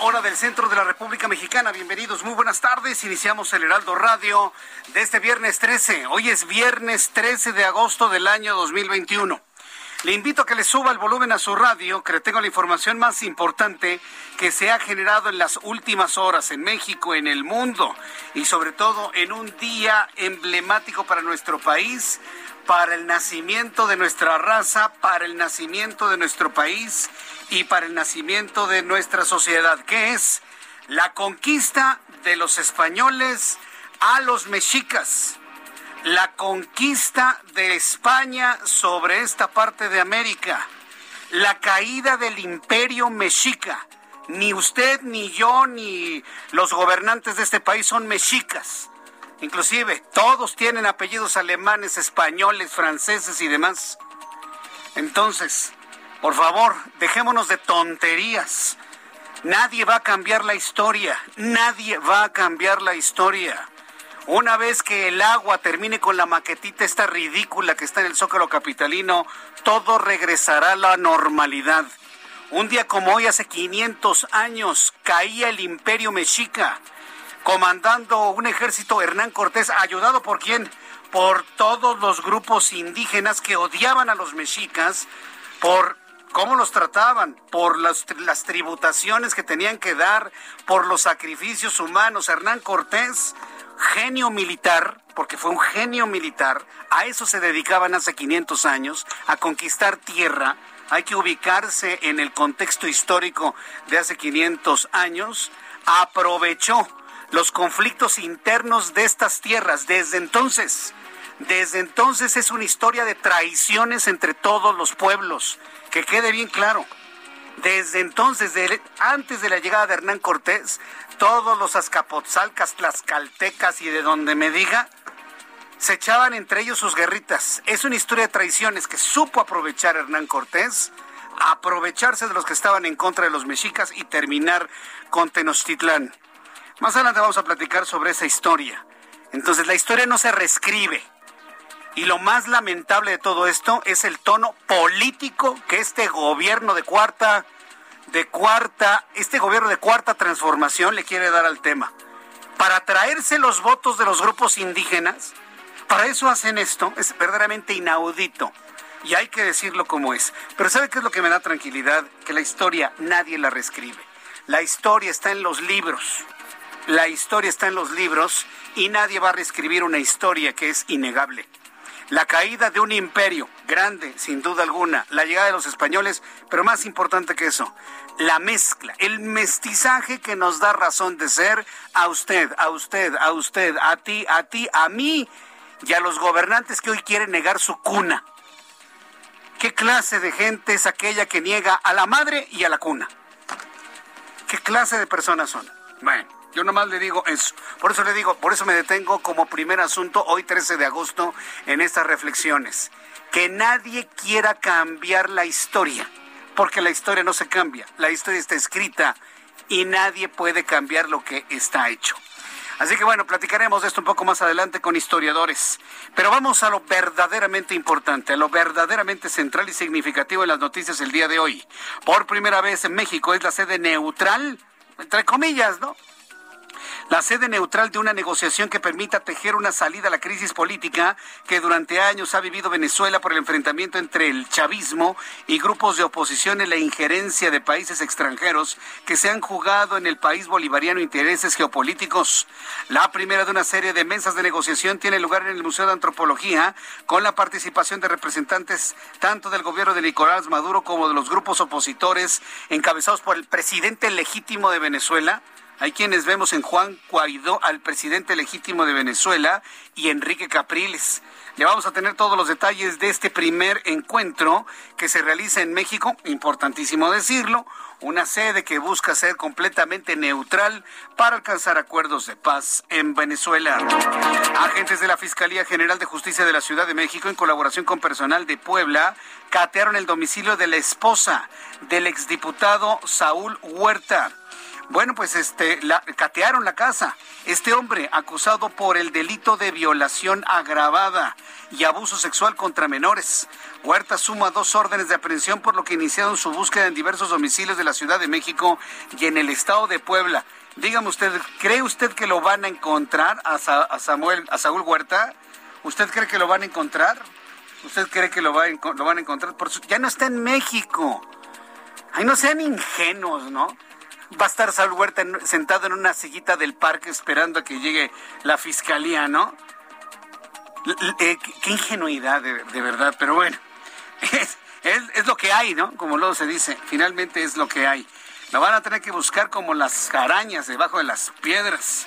Hora del centro de la República Mexicana. Bienvenidos, muy buenas tardes. Iniciamos el Heraldo Radio de este viernes 13. Hoy es viernes 13 de agosto del año 2021. Le invito a que le suba el volumen a su radio, que le tengo la información más importante que se ha generado en las últimas horas en México, en el mundo y sobre todo en un día emblemático para nuestro país, para el nacimiento de nuestra raza, para el nacimiento de nuestro país y para el nacimiento de nuestra sociedad, que es la conquista de los españoles a los mexicas la conquista de España sobre esta parte de América, la caída del imperio mexica. Ni usted, ni yo, ni los gobernantes de este país son mexicas. Inclusive, todos tienen apellidos alemanes, españoles, franceses y demás. Entonces, por favor, dejémonos de tonterías. Nadie va a cambiar la historia. Nadie va a cambiar la historia. Una vez que el agua termine con la maquetita esta ridícula que está en el Zócalo Capitalino, todo regresará a la normalidad. Un día como hoy, hace 500 años, caía el imperio mexica, comandando un ejército Hernán Cortés, ayudado por quién? Por todos los grupos indígenas que odiaban a los mexicas, por cómo los trataban, por las, tributaciones que tenían que dar, por los sacrificios humanos. Hernán Cortés genio militar, porque fue un genio militar, a eso se dedicaban hace 500 años, a conquistar tierra. Hay que ubicarse en el contexto histórico de hace 500 años. Aprovechó los conflictos internos de estas tierras desde entonces. Desde entonces es una historia de traiciones entre todos los pueblos, que quede bien claro. Desde entonces, antes de la llegada de Hernán Cortés, todos los azcapotzalcas, tlaxcaltecas y de donde me diga, se echaban entre ellos sus guerritas. Es una historia de traiciones que supo aprovechar Hernán Cortés, aprovecharse de los que estaban en contra de los mexicas y terminar con Tenochtitlán. Más adelante vamos a platicar sobre esa historia. Entonces, la historia no se reescribe. Y lo más lamentable de todo esto es el tono político que este gobierno de cuarta de cuarta, este gobierno de cuarta transformación le quiere dar al tema. Para traerse los votos de los grupos indígenas, para eso hacen esto, es verdaderamente inaudito. Y hay que decirlo como es. Pero ¿sabe qué es lo que me da tranquilidad? Que la historia nadie la reescribe. La historia está en los libros. La historia está en los libros y nadie va a reescribir una historia que es innegable la caída de un imperio grande, sin duda alguna, la llegada de los españoles, pero más importante que eso, la mezcla, el mestizaje que nos da razón de ser a usted, a usted, a usted, a ti, a ti, a mí y a los gobernantes que hoy quieren negar su cuna. ¿Qué clase de gente es aquella que niega a la madre y a la cuna? ¿Qué clase de personas son? Bueno. Yo nomás le digo eso. Por eso le digo, por eso me detengo como primer asunto hoy 13 de agosto en estas reflexiones. Que nadie quiera cambiar la historia, porque la historia no se cambia. La historia está escrita y nadie puede cambiar lo que está hecho. Así que bueno, platicaremos de esto un poco más adelante con historiadores. Pero vamos a lo verdaderamente importante, a lo verdaderamente central y significativo en las noticias el día de hoy. Por primera vez en México es la sede neutral, entre comillas, ¿no? La sede neutral de una negociación que permita tejer una salida a la crisis política que durante años ha vivido Venezuela por el enfrentamiento entre el chavismo y grupos de oposición y la injerencia de países extranjeros que se han jugado en el país bolivariano intereses geopolíticos. La primera de una serie de mesas de negociación tiene lugar en el Museo de Antropología con la participación de representantes tanto del gobierno de Nicolás Maduro como de los grupos opositores encabezados por el presidente legítimo de Venezuela, hay quienes vemos en Juan Guaidó al presidente legítimo de Venezuela y Enrique Capriles. Le vamos a tener todos los detalles de este primer encuentro que se realiza en México, importantísimo decirlo, una sede que busca ser completamente neutral para alcanzar acuerdos de paz en Venezuela. Agentes de la Fiscalía General de Justicia de la Ciudad de México, en colaboración con personal de Puebla, catearon el domicilio de la esposa del exdiputado Saúl Huerta. Bueno, pues este, la, catearon la casa. Este hombre acusado por el delito de violación agravada y abuso sexual contra menores. Huerta suma dos órdenes de aprehensión por lo que iniciaron su búsqueda en diversos domicilios de la Ciudad de México y en el estado de Puebla. Dígame usted, ¿cree usted que lo van a encontrar a, Samuel, a Saúl Huerta? ¿Usted cree que lo van a encontrar? ¿Usted cree que lo, va van a encontrar? Por ya no está en México. Ay, no sean ingenuos, ¿no? Va a estar Saúl Huerta sentado en una sillita del parque esperando a que llegue la fiscalía, ¿no? Eh, qué ingenuidad, de, verdad, pero bueno, es, es, lo que hay, ¿no? Como luego se dice, finalmente es lo que hay. Lo van a tener que buscar como las arañas debajo de las piedras.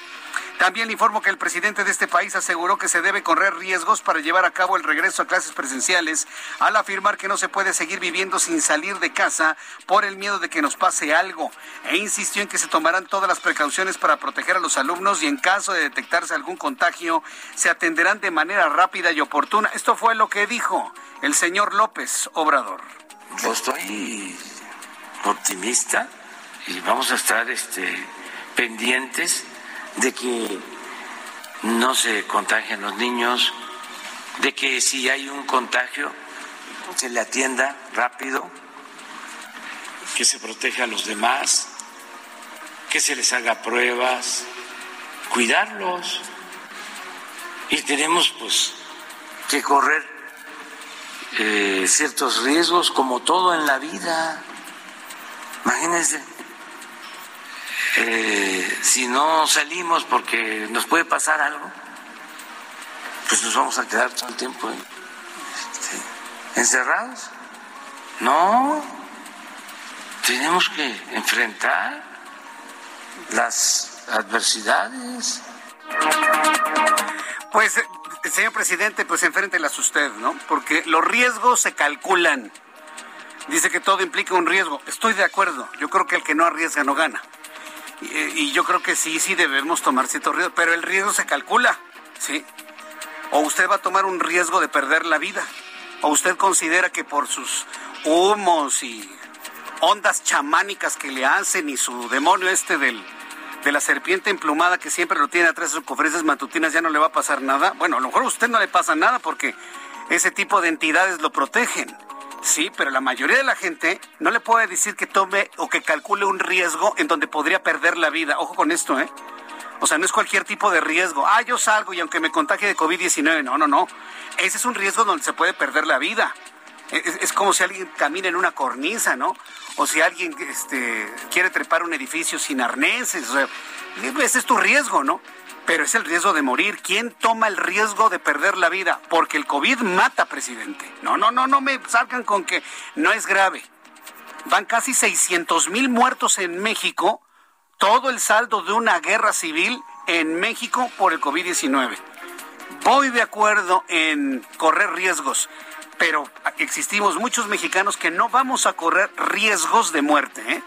También le informo que el presidente de este país aseguró que se debe correr riesgos para llevar a cabo el regreso a clases presenciales al afirmar que no se puede seguir viviendo sin salir de casa por el miedo de que nos pase algo e insistió en que se tomarán todas las precauciones para proteger a los alumnos y en caso de detectarse algún contagio se atenderán de manera rápida y oportuna. Esto fue lo que dijo el señor López Obrador. Yo estoy optimista y vamos a estar este, pendientes de que no se contagien los niños, de que si hay un contagio se le atienda rápido, que se proteja a los demás, que se les haga pruebas, cuidarlos. Y tenemos pues que correr eh, ciertos riesgos como todo en la vida. Imagínense eh, si no salimos porque nos puede pasar algo, pues nos vamos a quedar todo el tiempo este, encerrados. No, tenemos que enfrentar las adversidades. Pues, eh, señor presidente, pues enfréntelas usted, ¿no? Porque los riesgos se calculan. Dice que todo implica un riesgo. Estoy de acuerdo. Yo creo que el que no arriesga no gana. Y, yo creo que sí, sí debemos tomar cierto riesgo, pero el riesgo se calcula, ¿sí? O usted va a tomar un riesgo de perder la vida, o usted considera que por sus humos y ondas chamánicas que le hacen y su demonio este del, de la serpiente emplumada que siempre lo tiene atrás de sus conferencias matutinas ya no le va a pasar nada. Bueno, a lo mejor a usted no le pasa nada porque ese tipo de entidades lo protegen. Sí, pero la mayoría de la gente no le puede decir que tome o que calcule un riesgo en donde podría perder la vida. Ojo con esto, ¿eh? O sea, no es cualquier tipo de riesgo. Ah, yo salgo y aunque me contagie de COVID-19, no, no, no. Ese es un riesgo donde se puede perder la vida. Es, como si alguien camina en una cornisa, ¿no? O si alguien este, quiere trepar un edificio sin arneses. O sea, ese es tu riesgo, ¿no? Pero es el riesgo de morir. ¿Quién toma el riesgo de perder la vida? Porque el COVID mata, presidente. No, no, no, no me salgan con que no es grave. Van casi 600 mil muertos en México, todo el saldo de una guerra civil en México por el COVID-19. Voy de acuerdo en correr riesgos, pero existimos muchos mexicanos que no vamos a correr riesgos de muerte. ¿eh?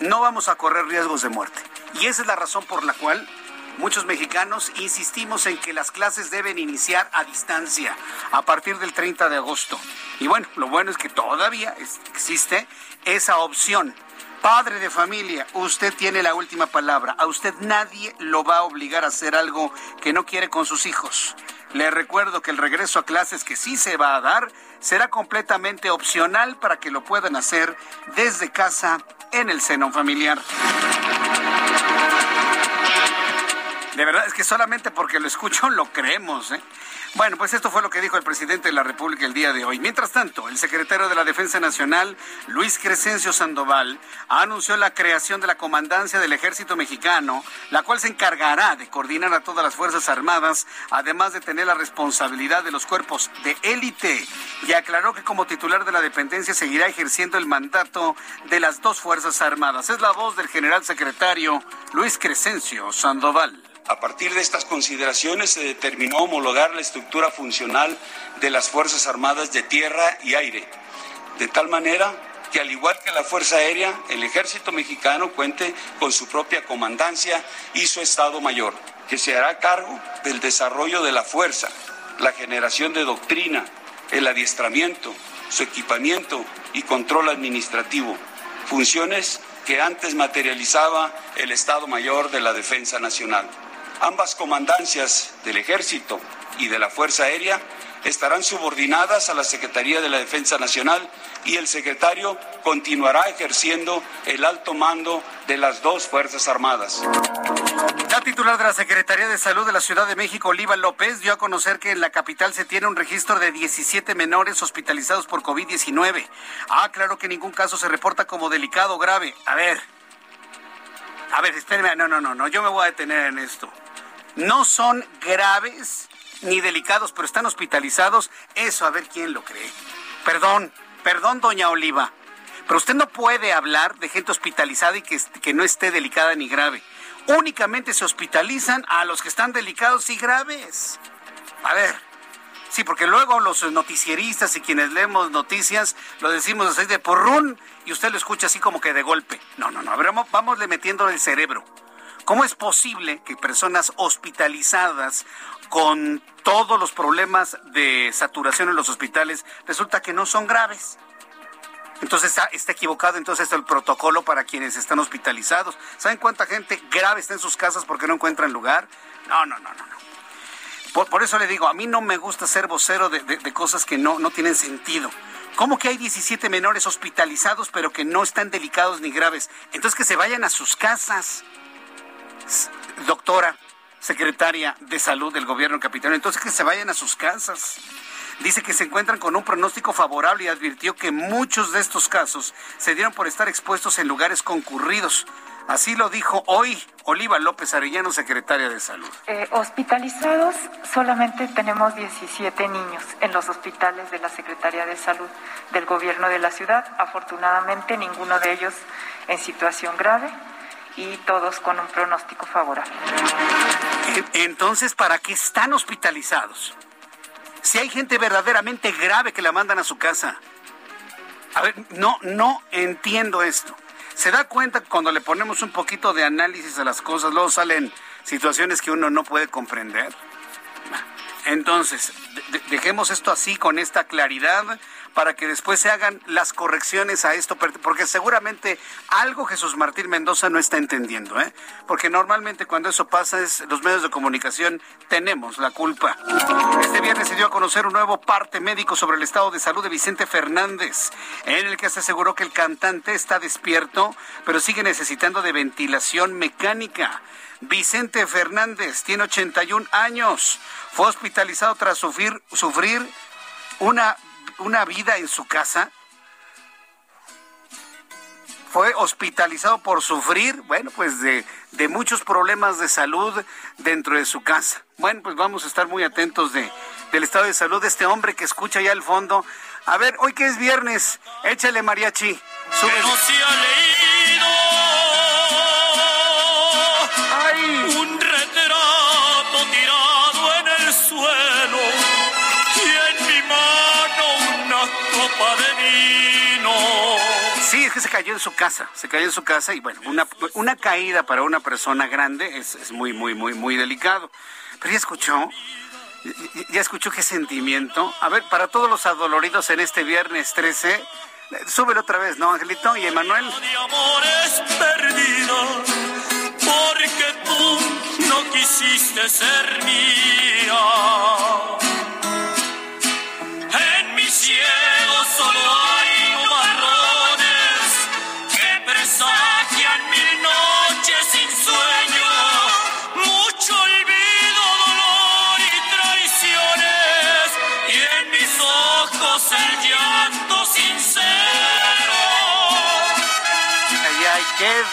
No vamos a correr riesgos de muerte. Y esa es la razón por la cual Muchos mexicanos insistimos en que las clases deben iniciar a distancia a partir del 30 de agosto. Y bueno, lo bueno es que todavía existe esa opción. Padre de familia, usted tiene la última palabra. A usted nadie lo va a obligar a hacer algo que no quiere con sus hijos. Le recuerdo que el regreso a clases que sí se va a dar será completamente opcional para que lo puedan hacer desde casa en el seno familiar. De verdad es que solamente porque lo escucho lo creemos, ¿eh? Bueno, pues esto fue lo que dijo el presidente de la República el día de hoy. Mientras tanto, el secretario de la Defensa Nacional, Luis Crescencio Sandoval, anunció la creación de la Comandancia del Ejército Mexicano, la cual se encargará de coordinar a todas las Fuerzas Armadas, además de tener la responsabilidad de los cuerpos de élite. Y aclaró que como titular de la dependencia seguirá ejerciendo el mandato de las dos Fuerzas Armadas. Es la voz del general secretario Luis Crescencio Sandoval. A partir de estas consideraciones se determinó homologar la estructura funcional de las Fuerzas Armadas de Tierra y Aire, de tal manera que al igual que la Fuerza Aérea, el Ejército Mexicano cuente con su propia comandancia y su Estado Mayor, que se hará cargo del desarrollo de la fuerza, la generación de doctrina, el adiestramiento, su equipamiento y control administrativo, funciones que antes materializaba el Estado Mayor de la Defensa Nacional. Ambas comandancias del Ejército y de la Fuerza Aérea estarán subordinadas a la Secretaría de la Defensa Nacional y el secretario continuará ejerciendo el alto mando de las dos Fuerzas Armadas. La titular de la Secretaría de Salud de la Ciudad de México, Oliva López, dio a conocer que en la capital se tiene un registro de 17 menores hospitalizados por COVID-19. Ah, claro que ningún caso se reporta como delicado o grave. A ver, a ver, espérenme, no, no, no, no, yo me voy a detener en esto no son graves ni delicados, pero están hospitalizados, eso a ver quién lo cree. Perdón, perdón, doña Oliva, pero usted no puede hablar de gente hospitalizada y que, no esté delicada ni grave. Únicamente se hospitalizan a los que están delicados y graves. A ver, sí, porque luego los noticieristas y quienes leemos noticias lo decimos así de porrún y usted lo escucha así como que de golpe. No, no, no, vamos le metiendo el cerebro. ¿Cómo es posible que personas hospitalizadas con todos los problemas de saturación en los hospitales resulta que no son graves? Entonces está, equivocado entonces el protocolo para quienes están hospitalizados. ¿Saben cuánta gente grave está en sus casas porque no encuentran lugar? No, no, no, no. no. Por, eso le digo, a mí no me gusta ser vocero de, de cosas que no, no tienen sentido. ¿Cómo que hay 17 menores hospitalizados pero que no están delicados ni graves? Entonces que se vayan a sus casas doctora, secretaria de salud del gobierno capitalino, entonces que se vayan a sus casas. Dice que se encuentran con un pronóstico favorable y advirtió que muchos de estos casos se dieron por estar expuestos en lugares concurridos. Así lo dijo hoy Oliva López Arellano, secretaria de Salud. Eh, hospitalizados solamente tenemos 17 niños en los hospitales de la Secretaría de Salud del Gobierno de la ciudad. Afortunadamente ninguno de ellos en situación grave y todos con un pronóstico favorable. Entonces, ¿para qué están hospitalizados? Si hay gente verdaderamente grave que la mandan a su casa. A ver, no, no entiendo esto. ¿Se da cuenta cuando le ponemos un poquito de análisis a las cosas, luego salen situaciones que uno no puede comprender? Entonces, dejemos esto así, con esta claridad para que después se hagan las correcciones a esto, porque seguramente algo Jesús Martín Mendoza no está entendiendo, ¿eh? Porque normalmente cuando eso pasa es los medios de comunicación tenemos la culpa. Este viernes se dio a conocer un nuevo parte médico sobre el estado de salud de Vicente Fernández, en el que se aseguró que el cantante está despierto, pero sigue necesitando de ventilación mecánica. Vicente Fernández tiene 81 años. Fue hospitalizado tras sufrir, sufrir una una vida en su casa. Fue hospitalizado por sufrir, bueno, pues de, de muchos problemas de salud dentro de su casa. Bueno, pues vamos a estar muy atentos de, del estado de salud de este hombre que escucha ya al fondo. A ver, hoy que es viernes, échale mariachi. Sí, que se cayó en su casa, se cayó en su casa y bueno, una, una caída para una persona grande es, es muy, muy, muy, muy delicado. Pero ya escuchó, ya escuchó qué sentimiento. A ver, para todos los adoloridos en este viernes 13, Súbelo otra vez, ¿no, Angelito? ¿Y Emanuel? Porque tú no quisiste ser mía.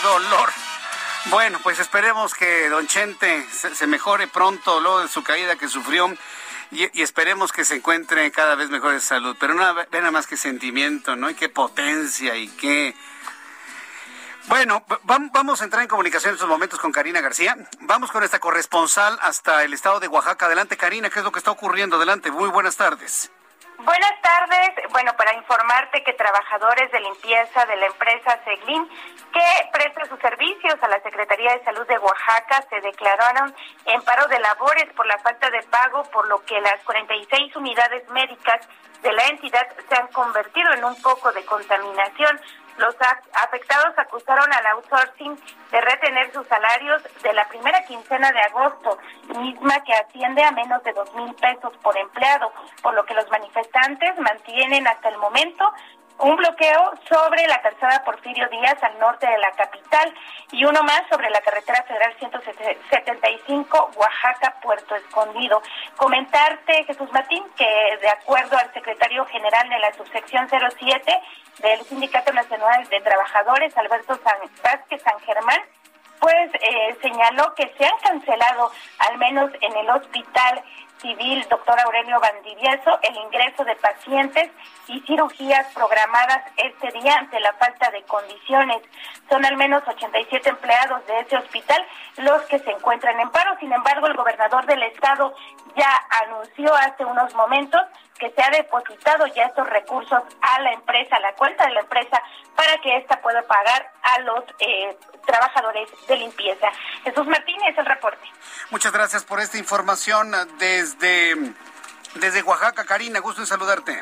Dolor. Bueno, pues esperemos que Don Chente se, mejore pronto luego de su caída que sufrió y, esperemos que se encuentre cada vez mejor de salud. Pero ve nada más que sentimiento, ¿no? Y qué potencia y qué... Bueno, va- vamos a entrar en comunicación en estos momentos con Karina García. Vamos con esta corresponsal hasta el estado de Oaxaca. Adelante, Karina, ¿qué es lo que está ocurriendo? Adelante, muy buenas tardes. Buenas tardes. Bueno, para informarte que trabajadores de limpieza de la empresa Seglin, que presta sus servicios a la Secretaría de Salud de Oaxaca, se declararon en paro de labores por la falta de pago, por lo que las 46 unidades médicas de la entidad se han convertido en un foco de contaminación. Los afectados acusaron al outsourcing de retener sus salarios de la primera quincena de agosto, misma que asciende a menos de dos mil pesos por empleado, por lo que los manifestantes mantienen hasta el momento un bloqueo sobre la calzada Porfirio Díaz al norte de la capital y uno más sobre la carretera federal 175 Oaxaca-Puerto Escondido. Comentarte, Jesús Martín, que de acuerdo al secretario general de la subsección 07 del Sindicato Nacional de Trabajadores, Alberto San Vázquez San Germán, pues eh, señaló que se han cancelado, al menos en el hospital civil doctor Aurelio Bandivieso, el ingreso de pacientes y cirugías programadas este día ante la falta de condiciones. Son al menos 87 empleados de ese hospital los que se encuentran en paro. Sin embargo, el gobernador del estado ya anunció hace unos momentos que se ha depositado ya estos recursos a la empresa, a la cuenta de la empresa, para que ésta pueda pagar a los eh, trabajadores de limpieza. Jesús Martínez, el reporte. Muchas gracias por esta información desde, desde Oaxaca. Karina, gusto en saludarte.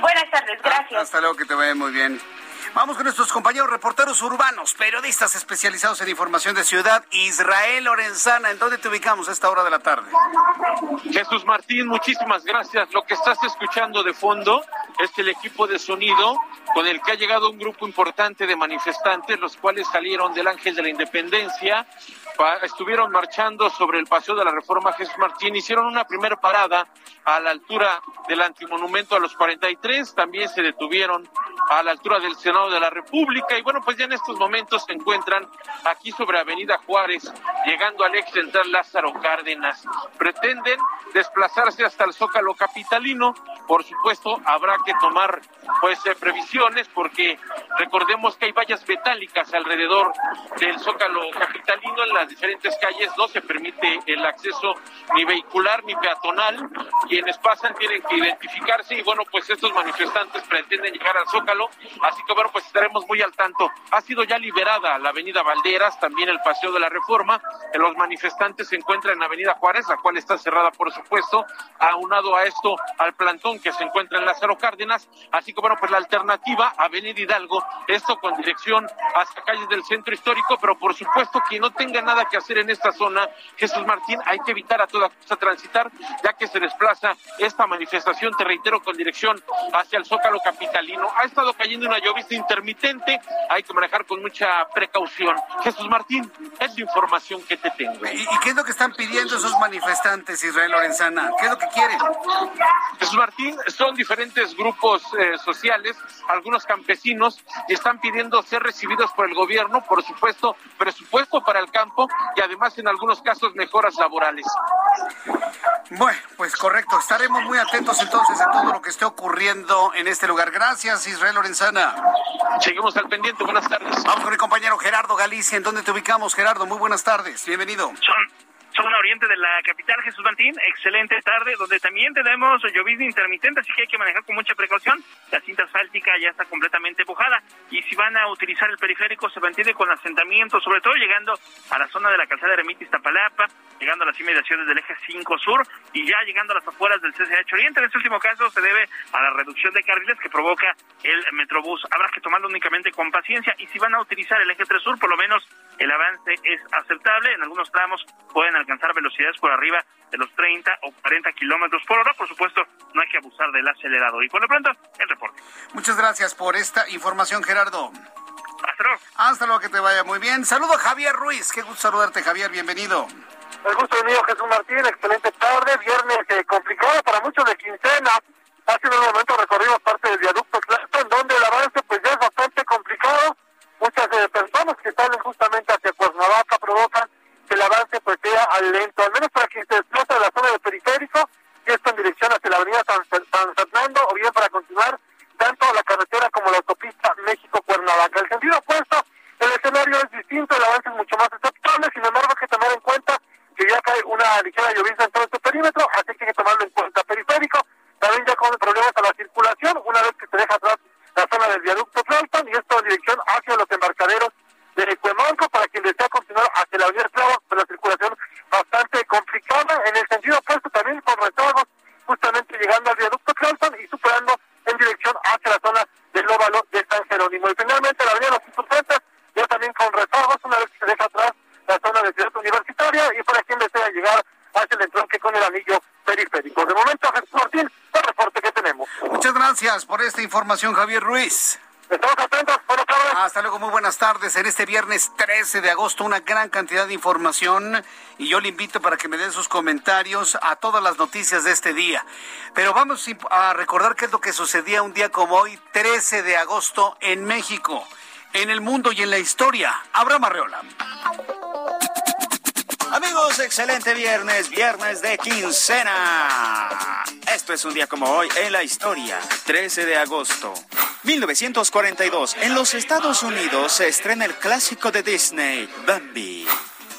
Buenas tardes, gracias. Hasta luego, que te vaya muy bien. Vamos con nuestros compañeros reporteros urbanos, periodistas especializados en información de ciudad. Israel Lorenzana, ¿en dónde te ubicamos a esta hora de la tarde? Jesús Martín, muchísimas gracias. Lo que estás escuchando de fondo es el equipo de sonido con el que ha llegado un grupo importante de manifestantes, los cuales salieron del Ángel de la Independencia, estuvieron marchando sobre el paseo de la Reforma Jesús Martín, hicieron una primera parada a la altura del antimonumento a los 43, también se detuvieron a la altura del Senado de la República y bueno, pues ya en estos momentos se encuentran aquí sobre Avenida Juárez, llegando al ex central Lázaro Cárdenas. Pretenden desplazarse hasta el Zócalo capitalino, por supuesto habrá que tomar pues eh, previsiones porque recordemos que hay vallas metálicas alrededor del Zócalo capitalino en las diferentes calles no se permite el acceso ni vehicular ni peatonal. Quienes pasan tienen que identificarse y bueno pues estos manifestantes pretenden llegar al Zócalo. Así que bueno pues estaremos muy al tanto. Ha sido ya liberada la avenida Valderas también el paseo de la Reforma. Los manifestantes se encuentran en avenida Juárez la cual está cerrada por supuesto aunado a esto al plantón que se encuentra en Lázaro Cárdenas. Así que bueno pues la alternativa avenida Hidalgo esto con dirección hacia calles del centro histórico pero por supuesto quien no tenga nada que hacer en esta zona. Jesús Martín hay que evitar a toda costa transitar ya que se desplaza esta manifestación te reitero con dirección hacia el Zócalo capitalino. Ha estado cayendo una llovizna intermitente hay que manejar con mucha precaución. Jesús Martín es la información que te tengo. ¿Y, y qué es lo que están pidiendo esos manifestantes, Israel Lorenzana? ¿Qué es lo que quieren? Jesús Martín, son diferentes grupos eh, sociales, algunos campesinos, y están pidiendo ser recibidos por el gobierno, por supuesto, presupuesto para el campo y además en algunos casos mejoras laborales. Bueno, pues correcto. Estaremos muy atentos entonces a todo lo que esté ocurriendo en este lugar. Gracias, Israel Lorenzana. Seguimos al pendiente, buenas tardes. Vamos con mi compañero Gerardo Galicia. ¿En dónde te ubicamos, Gerardo? Muy buenas tardes. Bienvenido. Son, zona oriente de la capital, Jesús Martín. Excelente tarde, donde también tenemos llovizna intermitente, así que hay que manejar con mucha precaución. La cinta asfáltica ya está completamente empujada y si van a utilizar el periférico se mantiene con asentamiento, sobre todo llegando a la zona de la calzada de Remitis Tapalapa, llegando a las inmediaciones del eje 5 sur y ya llegando a las afueras del CCH Oriente. En este último caso se debe a la reducción de carriles que provoca el Metrobús. Habrá que tomarlo únicamente con paciencia y si van a utilizar el eje 3 sur, por lo menos el avance es aceptable. En algunos tramos pueden alcanzar velocidades por arriba de los 30 o 40 kilómetros por hora. Por supuesto, no hay que abusar del acelerador. Y por lo pronto, el reporte. Muchas gracias por esta información, Gerardo. Hasta luego. Hasta luego, que te vaya muy bien. Saludo a Javier Ruiz. Qué gusto saludarte, Javier. Bienvenido. El gusto es mío, Jesús Martín. Excelente tarde. Viernes eh, complicado para muchos de quincena. Hace un momento recorrimos parte del viaducto en donde el avance pues ya es bastante complicado. Muchas eh, personas que salen justamente hacia Cuernavaca provocan que el avance pues sea lento, al menos para quien se desplaza de la zona del periférico, y esto en dirección hacia la avenida San, San Fernando, o bien para continuar tanto la carretera como la autopista México-Cuernavaca. El sentido opuesto, el escenario es distinto, el avance es mucho más aceptable, sin embargo hay que tomar en cuenta que ya cae una ligera llovizna en todo este perímetro, así que hay que tomarlo en cuenta. Periférico, también ya con problemas a la circulación, una vez que se deja atrás la zona del viaducto Flauston, y esto en dirección hacia los embarcaderos de Cuemanco, para quien desea continuar hacia la avenida Esclavos, pues la circulación bastante complicada, en el sentido opuesto también con retornos, justamente llegando al viaducto Flauston y superando en dirección hacia la zona del óvalo de San Jerónimo. Y finalmente la avenida Los Insurgentes, ya también con rezagos, una vez que se deja atrás la zona de Ciudad Universitaria y para quien desea llegar hacia el entronque con el anillo periférico. De momento, Jesús Martín, el reporte que tenemos. Muchas gracias por esta información, Javier Ruiz. Estamos atentos, buenas tardes. Hasta luego, muy buenas tardes. En este viernes 13 de agosto, una gran cantidad de información y yo le invito para que me den sus comentarios a todas las noticias de este día. Pero vamos a recordar qué es lo que sucedía un día como hoy, 13 de agosto, en México, en el mundo y en la historia. Abraham Arreola. Amigos, excelente viernes, viernes de quincena. Esto es un día como hoy en la historia, 13 de agosto. 1942, en los Estados Unidos se estrena el clásico de Disney, Bambi.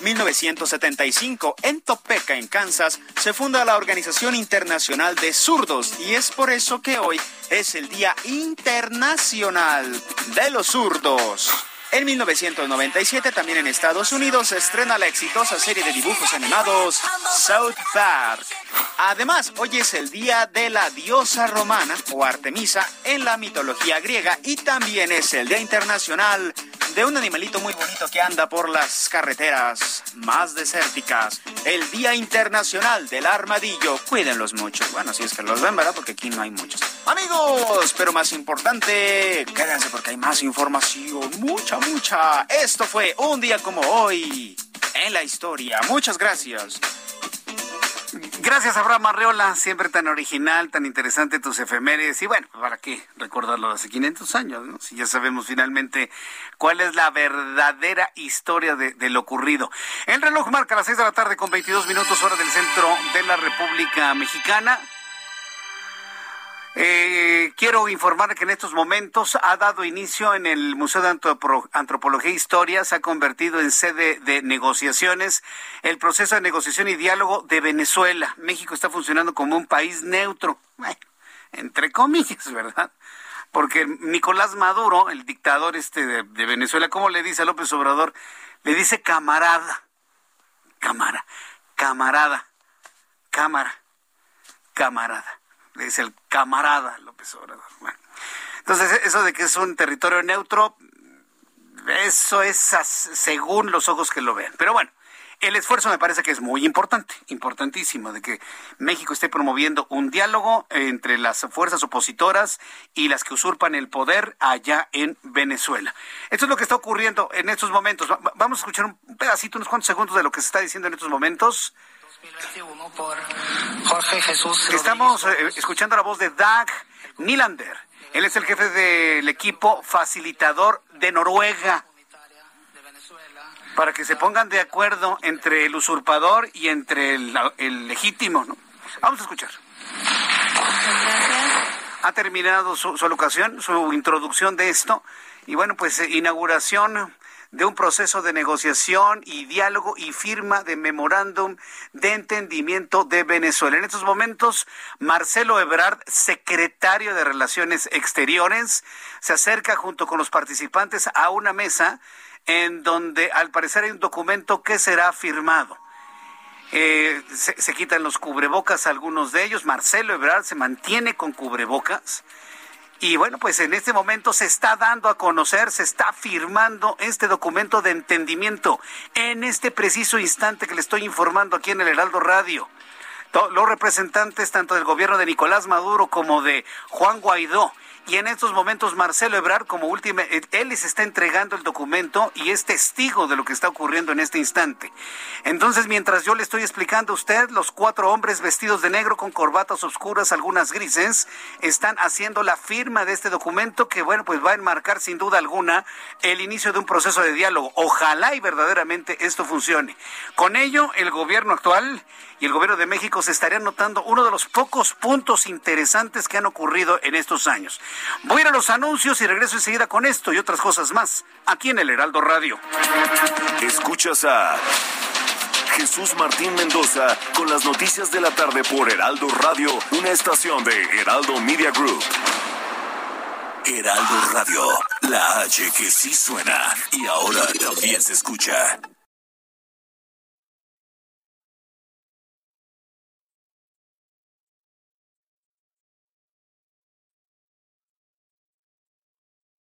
1975, en Topeka, en Kansas, se funda la Organización Internacional de Zurdos y es por eso que hoy es el Día Internacional de los Zurdos. En 1997, también en Estados Unidos, se estrena la exitosa serie de dibujos animados South Park. Además, hoy es el día de la diosa romana o Artemisa en la mitología griega y también es el Día Internacional de un animalito muy bonito que anda por las carreteras más desérticas. El Día Internacional del Armadillo. Cuídenlos mucho. Bueno, si es que los ven, ¿verdad? Porque aquí no hay muchos. Amigos, pero más importante, quédense porque hay más información. Mucha, mucha. Esto fue un día como hoy en la historia. Muchas gracias. Gracias, Abraham Arreola, siempre tan original, tan interesante tus efemérides. Y bueno, ¿para qué recordarlo hace 500 años? ¿no? Si ya sabemos finalmente cuál es la verdadera historia de, de, lo ocurrido. El reloj marca las 6 de la tarde con 22 minutos hora del centro de la República Mexicana. Eh, quiero informar que en estos momentos ha dado inicio en el Museo de Antropología e Historia, se ha convertido en sede de negociaciones el proceso de negociación y diálogo de Venezuela. México está funcionando como un país neutro, entre comillas, ¿verdad? Porque Nicolás Maduro, el dictador este de, de Venezuela, ¿cómo le dice a López Obrador? Le dice camarada, cámara, camarada, cámara, camarada le dice el camarada López Obrador. Bueno, entonces, eso de que es un territorio neutro, eso es según los ojos que lo vean. Pero bueno, el esfuerzo me parece que es muy importante, importantísimo, de que México esté promoviendo un diálogo entre las fuerzas opositoras y las que usurpan el poder allá en Venezuela. Esto es lo que está ocurriendo en estos momentos. Vamos a escuchar un pedacito, unos cuantos segundos de lo que se está diciendo en estos momentos. Por Jorge Jesús. Estamos eh, escuchando la voz de Dag Nilander. Él es el jefe del equipo facilitador de Noruega. Para que se pongan de acuerdo entre el usurpador y entre el, el legítimo. ¿no? Vamos a escuchar. Ha terminado su, su alocación, su introducción de esto. Y bueno, pues inauguración de un proceso de negociación y diálogo y firma de memorándum de entendimiento de Venezuela. En estos momentos, Marcelo Ebrard, secretario de Relaciones Exteriores, se acerca junto con los participantes a una mesa en donde al parecer hay un documento que será firmado. Eh, se, se, quitan los cubrebocas algunos de ellos. Marcelo Ebrard se mantiene con cubrebocas. Y bueno, pues en este momento se está dando a conocer, se está firmando este documento de entendimiento en este preciso instante que le estoy informando aquí en el Heraldo Radio. Los representantes tanto del gobierno de Nicolás Maduro como de Juan Guaidó y en estos momentos Marcelo Ebrard como última, eh, él les está entregando el documento y es testigo de lo que está ocurriendo en este instante. Entonces, mientras yo le estoy explicando a usted, los cuatro hombres vestidos de negro con corbatas oscuras, algunas grises, están haciendo la firma de este documento que, bueno, pues va a enmarcar sin duda alguna el inicio de un proceso de diálogo. Ojalá y verdaderamente esto funcione. Con ello, el gobierno actual y el gobierno de México se estaría notando uno de los pocos puntos interesantes que han ocurrido en estos años. Voy a ir a los anuncios y regreso enseguida con esto y otras cosas más aquí en el Heraldo Radio. Escuchas a Jesús Martín Mendoza con las noticias de la tarde por Heraldo Radio, una estación de Heraldo Media Group. Heraldo Radio, la H que sí suena y ahora también se escucha.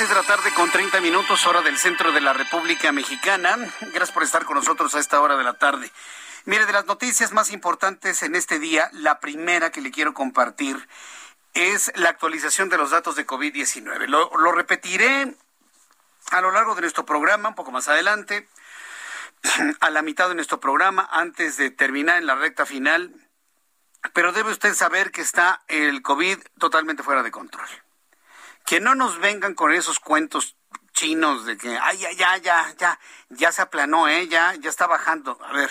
6 de la tarde con 30 minutos, hora del centro de la República Mexicana. Gracias por estar con nosotros a esta hora de la tarde. Mire, de las noticias más importantes en este día, la primera que le quiero compartir es la actualización de los datos de COVID-19. Lo repetiré a lo largo de nuestro programa, un poco más adelante, a la mitad de nuestro programa, antes de terminar en la recta final. Pero debe usted saber que está el COVID totalmente fuera de control que no nos vengan con esos cuentos chinos de que, ay, ya, ya, ya, ya, ya se aplanó, ¿eh? ya, está bajando. A ver,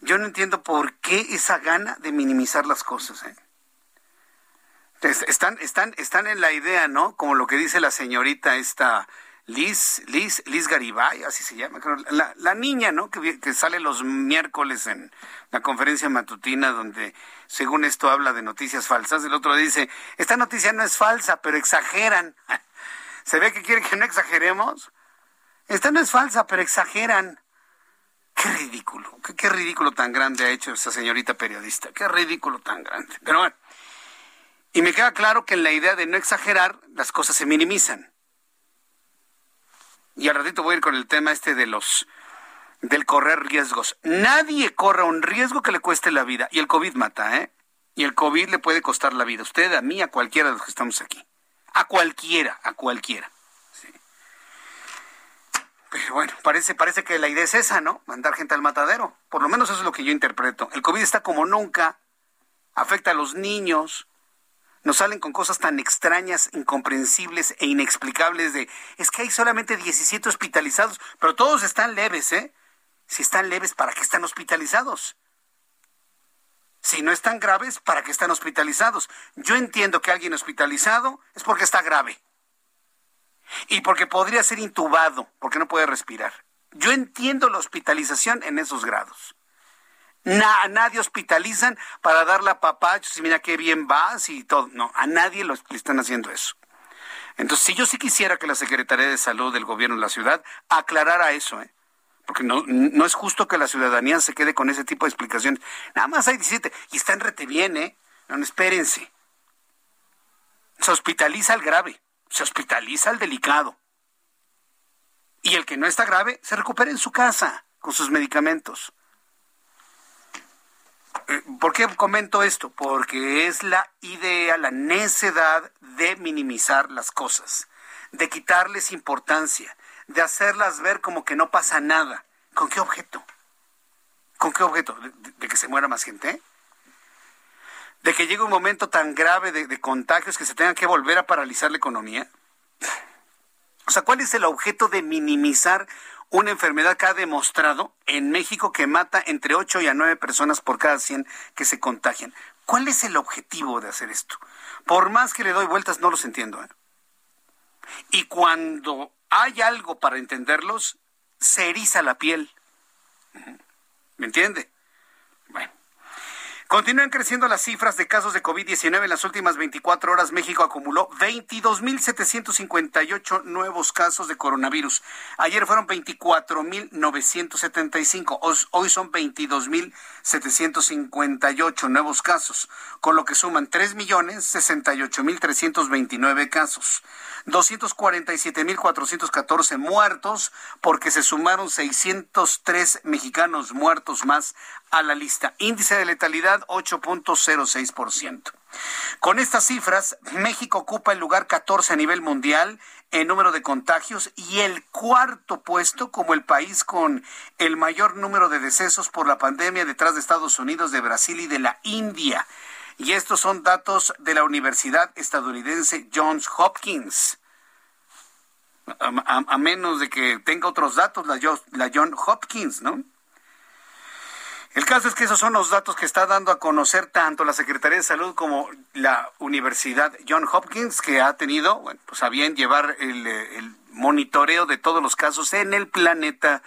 yo no entiendo por qué esa gana de minimizar las cosas, ¿eh? Están, están, están en la idea, ¿no? Como lo que dice la señorita esta Liz, Liz, Liz Garibay, así se llama, la, la niña, ¿no? Que, que sale los miércoles en la conferencia matutina donde según esto habla de noticias falsas. El otro dice, esta noticia no es falsa, pero exageran. ¿Se ve que quieren que no exageremos? Esta no es falsa, pero exageran. Qué ridículo, qué, ridículo tan grande ha hecho esa señorita periodista. Qué ridículo tan grande. Pero bueno, y me queda claro que en la idea de no exagerar, las cosas se minimizan. Y al ratito voy a ir con el tema este de los del correr riesgos. Nadie corre un riesgo que le cueste la vida. Y el COVID mata, ¿eh? Y el COVID le puede costar la vida. Usted, a mí, a cualquiera de los que estamos aquí. A cualquiera, a cualquiera. Pero bueno, parece, parece que la idea es esa, ¿no? Mandar gente al matadero. Por lo menos eso es lo que yo interpreto. El COVID está como nunca. Afecta a los niños. Nos salen con cosas tan extrañas, incomprensibles e inexplicables de, es que hay solamente 17 hospitalizados, pero todos están leves, ¿eh? Si están leves, ¿para qué están hospitalizados? Si no están graves, ¿para qué están hospitalizados? Yo entiendo que alguien hospitalizado es porque está grave. Y porque podría ser intubado, porque no puede respirar. Yo entiendo la hospitalización en esos grados. A nadie hospitalizan para darle a papachos y mira qué bien vas y todo. No, a nadie lo, le están haciendo eso. Entonces, si yo sí quisiera que la Secretaría de Salud del Gobierno de la ciudad aclarara eso, ¿eh? porque no, no es justo que la ciudadanía se quede con ese tipo de explicaciones. Nada más hay 17 y están rete bien, ¿eh? No, espérense. Se hospitaliza el grave, se hospitaliza el delicado. Y el que no está grave se recupera en su casa. con sus medicamentos. ¿Por qué comento esto? Porque es la idea, la necedad de minimizar las cosas, de quitarles importancia, de hacerlas ver como que no pasa nada. ¿Con qué objeto? ¿Con qué objeto? ¿De, que se muera más gente? ¿De que llegue un momento tan grave de, de contagios que se tenga que volver a paralizar la economía? O sea, ¿cuál es el objeto de minimizar una enfermedad que ha demostrado en México que mata entre 8 y a 9 personas por cada 100 que se contagian? ¿Cuál es el objetivo de hacer esto? Por más que le doy vueltas, no los entiendo. ¿eh? Y cuando hay algo para entenderlos, se eriza la piel. ¿Me entiende? Continúan creciendo las cifras de casos de COVID-19. En las últimas 24 horas, México acumuló 22.758 nuevos casos de coronavirus. Ayer fueron 24.975. Hoy son 22.758 nuevos casos, con lo que suman 3.068.329 casos. 247.414 muertos, porque se sumaron 603 mexicanos muertos más a la lista. Índice de letalidad 8.06%. Con estas cifras, México ocupa el lugar 14 a nivel mundial en número de contagios y el cuarto puesto como el país con el mayor número de decesos por la pandemia detrás de Estados Unidos, de Brasil y de la India. Y estos son datos de la Universidad estadounidense Johns Hopkins. A, menos de que tenga otros datos, la, la John Hopkins, ¿no? El caso es que esos son los datos que está dando a conocer tanto la Secretaría de Salud como la Universidad John Hopkins, que ha tenido, bueno, pues a bien llevar el, el monitoreo de todos los casos en el planeta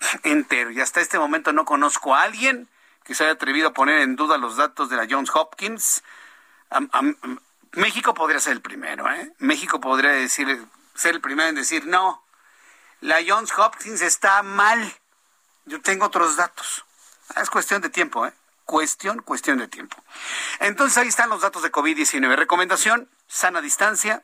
entero. Y hasta este momento no conozco a alguien que se haya atrevido a poner en duda los datos de la Johns Hopkins. México podría ser el primero, ¿eh? México podría decir, ser el primero en decir, no, la Johns Hopkins está mal. Yo tengo otros datos. Es cuestión de tiempo, ¿eh? Cuestión, cuestión de tiempo. Entonces ahí están los datos de COVID-19. Recomendación, sana distancia,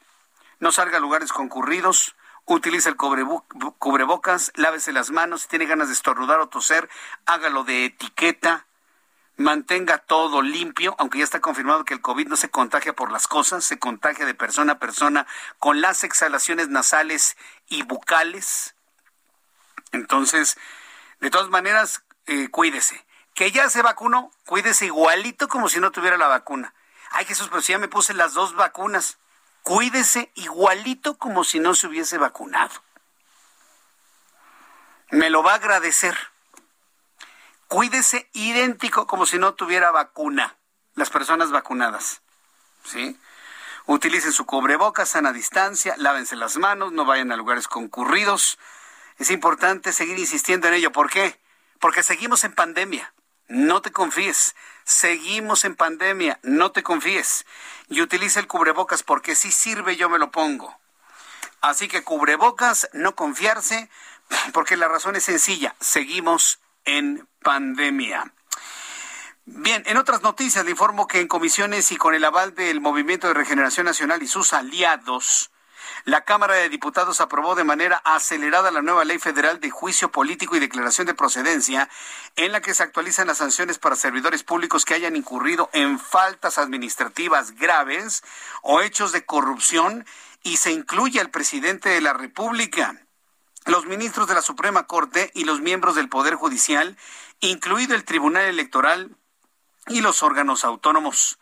no salga a lugares concurridos, utilice el cubrebocas, lávese las manos, si tiene ganas de estornudar o toser, hágalo de etiqueta, mantenga todo limpio, aunque ya está confirmado que el COVID no se contagia por las cosas, se contagia de persona a persona con las exhalaciones nasales y bucales. Entonces, de todas maneras, cuídese. Que ya se vacunó, cuídese igualito como si no tuviera la vacuna. Ay, Jesús, pero si ya me puse las dos vacunas. Cuídese igualito como si no se hubiese vacunado. Me lo va a agradecer. Cuídese idéntico como si no tuviera vacuna. Las personas vacunadas. ¿Sí? Utilicen su cubrebocas, sana distancia, lávense las manos, no vayan a lugares concurridos. Es importante seguir insistiendo en ello. ¿Por qué? Porque seguimos en pandemia. No te confíes. Seguimos en pandemia. No te confíes. Y utiliza el cubrebocas porque si sirve yo me lo pongo. Así que cubrebocas, no confiarse, porque la razón es sencilla. Seguimos en pandemia. Bien, en otras noticias le informo que en comisiones y con el aval del Movimiento de Regeneración Nacional y sus aliados, la Cámara de Diputados aprobó de manera acelerada la nueva Ley Federal de Juicio Político y Declaración de Procedencia, en la que se actualizan las sanciones para servidores públicos que hayan incurrido en faltas administrativas graves o hechos de corrupción y se incluye al presidente de la República los ministros de la Suprema Corte y los miembros del Poder Judicial, incluido el Tribunal Electoral y los órganos autónomos.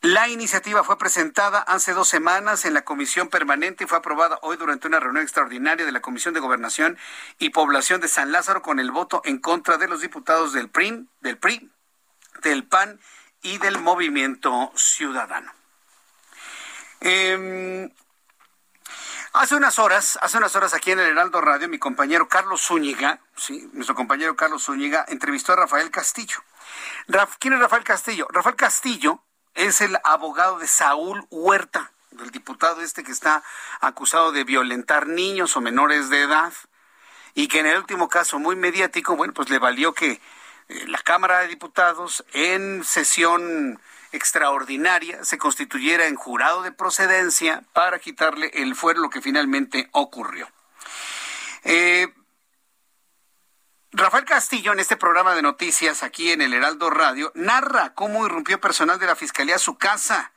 La iniciativa fue presentada hace dos semanas en la Comisión Permanente y fue aprobada hoy durante una reunión extraordinaria de la Comisión de Gobernación y Población de San Lázaro con el voto en contra de los diputados del PRI, del PRI, del PAN y del Movimiento Ciudadano. Em, hace unas horas, hace unas horas aquí en el Heraldo Radio, mi compañero Carlos Zúñiga, sí, nuestro compañero Carlos Zúñiga, entrevistó a Rafael Castillo. ¿Quién es Rafael Castillo? Rafael Castillo es el abogado de Saúl Huerta, del diputado este que está acusado de violentar niños o menores de edad y que en el último caso muy mediático, bueno, pues le valió que eh, la Cámara de Diputados en sesión extraordinaria se constituyera en jurado de procedencia para quitarle el fuero, lo que finalmente ocurrió. Eh, Rafael Castillo, en este programa de noticias aquí en el Heraldo Radio, narra cómo irrumpió personal de la Fiscalía a su casa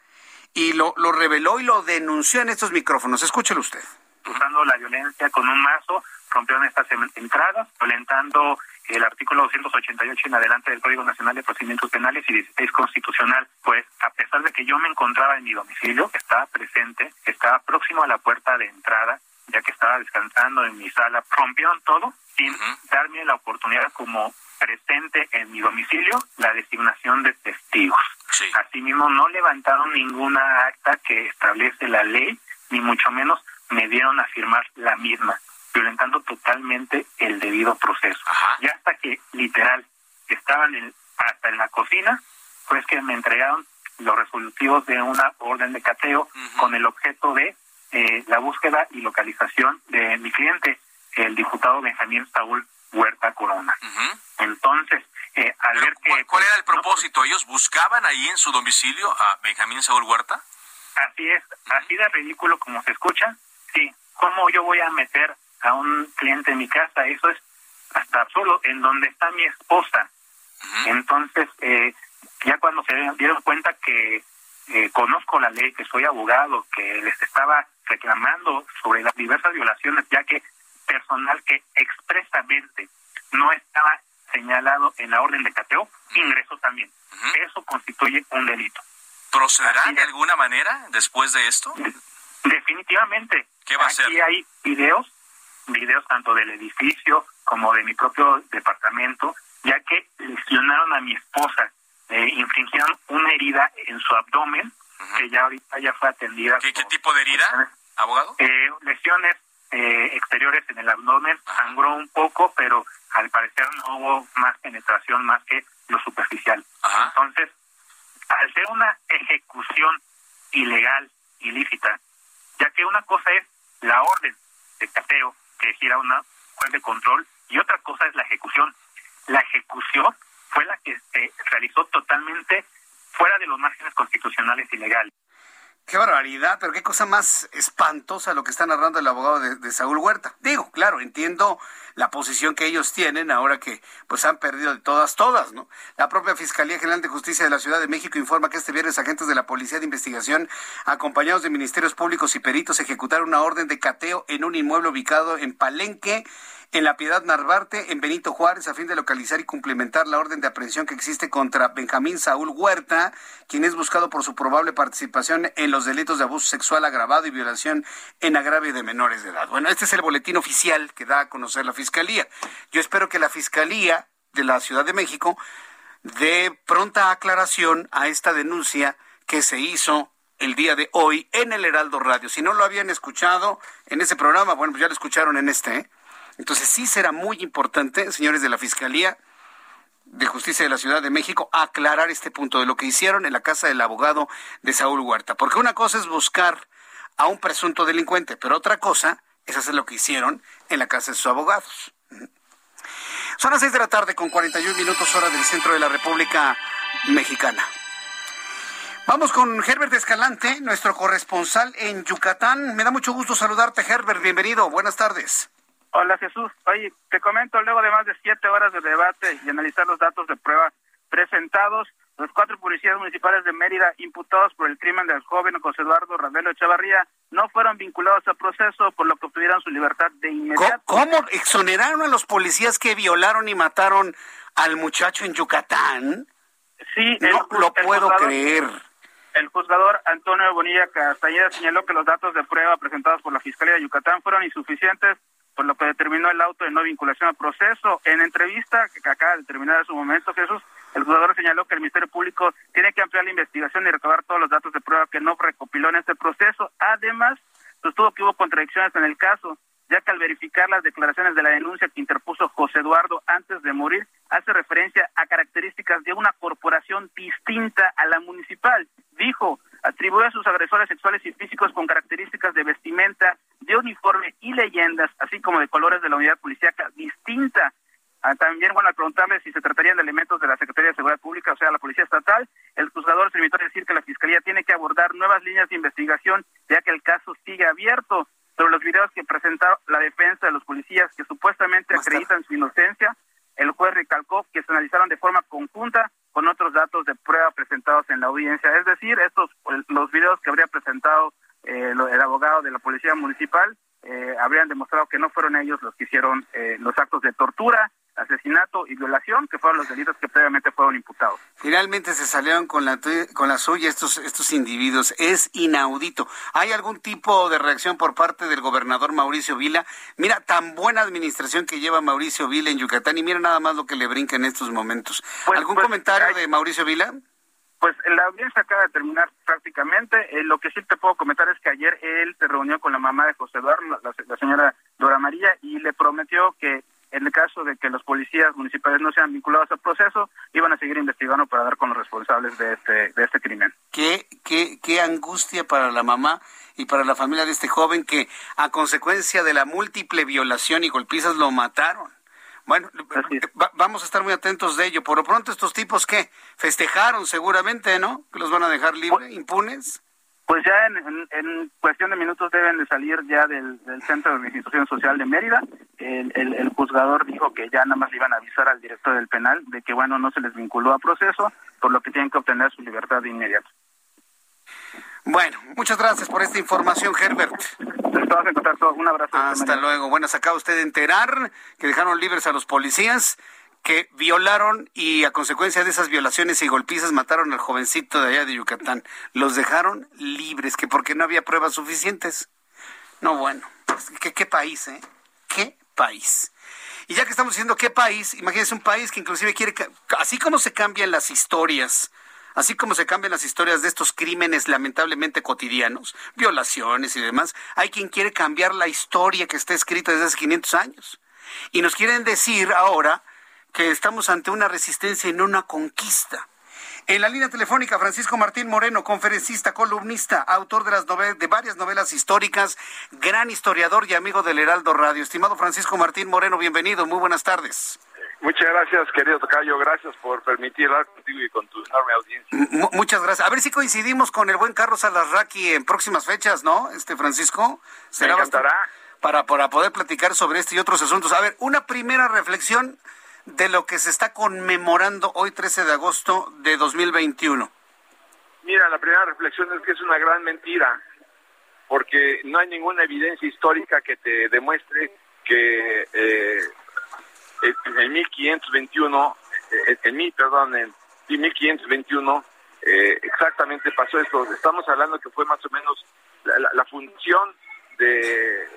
y lo, lo reveló y lo denunció en estos micrófonos. Escúchelo usted. Usando la violencia con un mazo, rompieron estas entradas, violentando el artículo 288 en adelante del Código Nacional de Procedimientos Penales y 16 constitucional, pues a pesar de que yo me encontraba en mi domicilio, estaba presente, estaba próximo a la puerta de entrada, ya que estaba descansando en mi sala, rompieron todo sin darme la oportunidad como presente en mi domicilio la designación de testigos. Asimismo, no levantaron ninguna acta que establece la ley, ni mucho menos me dieron a firmar la misma violentando totalmente el debido proceso. Y hasta que literal estaban en, hasta en la cocina, pues que me entregaron los resolutivos de una orden de cateo con el objeto de eh, la búsqueda y localización de mi cliente, el diputado Benjamín Saúl Huerta Corona. Entonces, eh, al ver que... ¿Cuál, pues, era el propósito? ¿Ellos buscaban ahí en su domicilio a Benjamín Saúl Huerta? Así es, así de ridículo como se escucha, sí. ¿Cómo yo voy a meter a un cliente en mi casa, eso es hasta absurdo, en donde está mi esposa. Entonces, eh, ya cuando se dieron cuenta que eh, conozco la ley, que soy abogado, que les estaba reclamando sobre las diversas violaciones, ya que personal que expresamente no estaba señalado en la orden de cateo, ingresó también. Eso constituye un delito. ¿Procederá de alguna manera después de esto? Definitivamente. ¿Qué va a Aquí hay videos videos tanto del edificio como de mi propio departamento, ya que lesionaron a mi esposa, eh, infringieron una herida en su abdomen, que ya ahorita ya fue atendida. ¿Qué, tipo de herida, abogado? Eh, lesiones eh, exteriores en el abdomen, sangró un poco, pero al parecer no hubo más penetración más que lo superficial. Entonces, al ser una ejecución ilegal, ilícita, ya que una cosa es la orden de cateo que gira una juez de control y otra cosa es la ejecución. La ejecución fue la que se realizó totalmente fuera de los márgenes constitucionales y legales. Qué barbaridad, pero qué cosa más espantosa lo que está narrando el abogado de, Saúl Huerta. Digo, claro, entiendo la posición que ellos tienen ahora que pues han perdido de todas, todas, ¿no? La propia Fiscalía General de Justicia de la Ciudad de México informa que este viernes agentes de la Policía de Investigación, acompañados de ministerios públicos y peritos, ejecutaron una orden de cateo en un inmueble ubicado en Palenque, en la Piedad Narvarte, en Benito Juárez, a fin de localizar y cumplimentar la orden de aprehensión que existe contra Benjamín Saúl Huerta, quien es buscado por su probable participación en los delitos de abuso sexual agravado y violación en agravio de menores de edad. Bueno, este es el boletín oficial que da a conocer la Fiscalía. Yo espero que la Fiscalía de la Ciudad de México dé pronta aclaración a esta denuncia que se hizo el día de hoy en el Heraldo Radio. Si no lo habían escuchado en ese programa, bueno, pues ya lo escucharon en este, ¿eh? Entonces sí será muy importante, señores de la Fiscalía de Justicia de la Ciudad de México, aclarar este punto de lo que hicieron en la casa del abogado de Saúl Huerta. Porque una cosa es buscar a un presunto delincuente, pero otra cosa es hacer lo que hicieron en la casa de sus abogados. Son las seis de la tarde con 41 minutos hora del centro de la República Mexicana. Vamos con Herbert Escalante, nuestro corresponsal en Yucatán. Me da mucho gusto saludarte, Herbert. Bienvenido. Buenas tardes. Hola Jesús, oye, te comento, luego de más de siete horas de debate y analizar los datos de prueba presentados, los cuatro policías municipales de Mérida imputados por el crimen del joven José Eduardo Ravelo Echevarría no fueron vinculados al proceso, por lo que obtuvieron su libertad de inmediato. ¿Cómo, exoneraron a los policías que violaron y mataron al muchacho en Yucatán? Sí, no lo puedo creer. El juzgador Antonio Bonilla Castañeda señaló que los datos de prueba presentados por la Fiscalía de Yucatán fueron insuficientes por lo que determinó el auto de no vinculación al proceso. En entrevista que acaba de terminar en su momento, Jesús, el juzgador señaló que el Ministerio Público tiene que ampliar la investigación y recabar todos los datos de prueba que no recopiló en este proceso. Además, sostuvo que hubo contradicciones en el caso, ya que al verificar las declaraciones de la denuncia que interpuso José Eduardo antes de morir, hace referencia a características de una corporación distinta a la municipal. Dijo, atribuye a sus agresores sexuales y físicos con características de vestimenta, de uniforme y leyendas, así como de colores de la unidad policíaca distinta. Ah, también, bueno, al preguntarle si se tratarían de elementos de la Secretaría de Seguridad Pública, o sea, la Policía Estatal, el juzgador se limitó a decir que la Fiscalía tiene que abordar nuevas líneas de investigación, ya que el caso sigue abierto. Sobre los videos que presentó la defensa de los policías que supuestamente acreditan su inocencia, el juez recalcó que se analizaron de forma conjunta con otros datos de prueba presentados en la audiencia. Es decir, estos los videos que habría presentado eh, el abogado de la Policía Municipal eh, habrían demostrado que no fueron ellos los que hicieron eh, los actos de tortura, asesinato y violación, que fueron los delitos que previamente fueron imputados. Finalmente se salieron con la con la suya estos estos individuos. Es inaudito. ¿Hay algún tipo de reacción por parte del gobernador Mauricio Vila? Mira, tan buena administración que lleva Mauricio Vila en Yucatán y mira nada más lo que le brinca en estos momentos. Pues, ¿Algún pues, comentario de Mauricio Vila? Pues la audiencia acaba de terminar prácticamente. Eh, lo que sí te puedo comentar es que ayer él se reunió con la mamá de José Eduardo, la, la señora Dora María, y le prometió que en el caso de que los policías municipales no sean vinculados al proceso, iban a seguir investigando para dar con los responsables de este, de este crimen. Qué, qué, qué angustia para la mamá y para la familia de este joven que a consecuencia de la múltiple violación y golpizas lo mataron. Bueno, va- vamos a estar muy atentos de ello. Por lo pronto, estos tipos que festejaron seguramente, ¿no? Que los van a dejar libres, impunes. Pues ya en, en- en cuestión de minutos deben de salir ya del, del Centro de Institución Social de Mérida. El, el- el juzgador dijo que ya nada más le iban a avisar al director del penal de que, bueno, no se les vinculó a proceso, por lo que tienen que obtener su libertad de inmediato. Bueno, muchas gracias por esta información, Herbert. Estamos en contacto. Un abrazo. Hasta luego. Bueno, se acaba usted de enterar que dejaron libres a los policías que violaron y a consecuencia de esas violaciones y golpizas mataron al jovencito de allá de Yucatán. Los dejaron libres, que porque no había pruebas suficientes. No, bueno, ¿qué, qué país, eh? ¿Qué país? Y ya que estamos diciendo qué país, imagínense un país que inclusive quiere, así como se cambian las historias, así como se cambian las historias de estos crímenes lamentablemente cotidianos, violaciones y demás, hay quien quiere cambiar la historia que está escrita desde hace 500 años. Y nos quieren decir ahora que estamos ante una resistencia y no una conquista. En la línea telefónica, Francisco Martín Moreno, conferencista, columnista, autor de, las de varias novelas históricas, gran historiador y amigo del Heraldo Radio. Estimado Francisco Martín Moreno, bienvenido, muy buenas tardes. Muchas gracias, querido Tocayo. Gracias por permitir hablar contigo y con tu enorme audiencia. Mu- muchas gracias. A ver si coincidimos con el buen Carlos Alarraqui en próximas fechas, ¿no? Este Francisco. Me encantará. bastante Para, para poder platicar sobre este y otros asuntos. A ver, una primera reflexión de lo que se está conmemorando hoy 13 de agosto de 2021. Mira, la primera reflexión es que es una gran mentira, porque no hay ninguna evidencia histórica que te demuestre que eh, en en 1521, eh, en mí, perdón, en 1521, eh, exactamente pasó esto. Estamos hablando que fue más o menos la, la- la función de,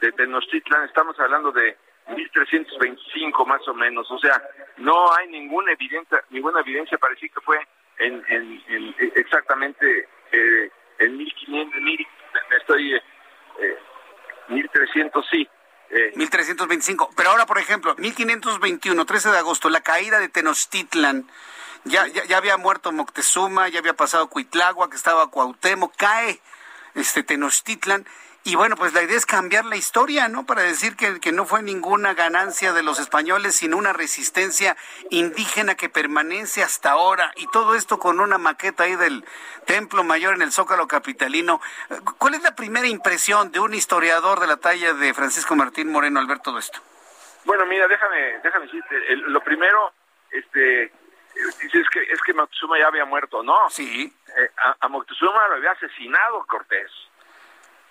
de Tenochtitlan, estamos hablando de 1325 más o menos, o sea, no hay ninguna evidencia, ninguna evidencia para que fue en, en- en- exactamente eh, en 1500, mil, estoy, eh, 1300 sí, eh, 1325. Pero ahora, por ejemplo, 1521, 13 de agosto, la caída de Tenochtitlan. Ya, ya, ya había muerto Moctezuma, ya había pasado Cuitlagua, que estaba Cuauhtémoc, cae este Tenochtitlan. Y bueno, pues la idea es cambiar la historia, ¿no? Para decir que, que no fue ninguna ganancia de los españoles, sino una resistencia indígena que permanece hasta ahora. Y todo esto con una maqueta ahí del Templo Mayor en el Zócalo Capitalino. ¿Cuál es la primera impresión de un historiador de la talla de Francisco Martín Moreno al ver todo esto? Bueno, mira, déjame, déjame decirte, el- lo primero, este, eh, dices que es que Moctezuma ya había muerto, ¿no? Sí. a, a Moctezuma lo había asesinado Cortés.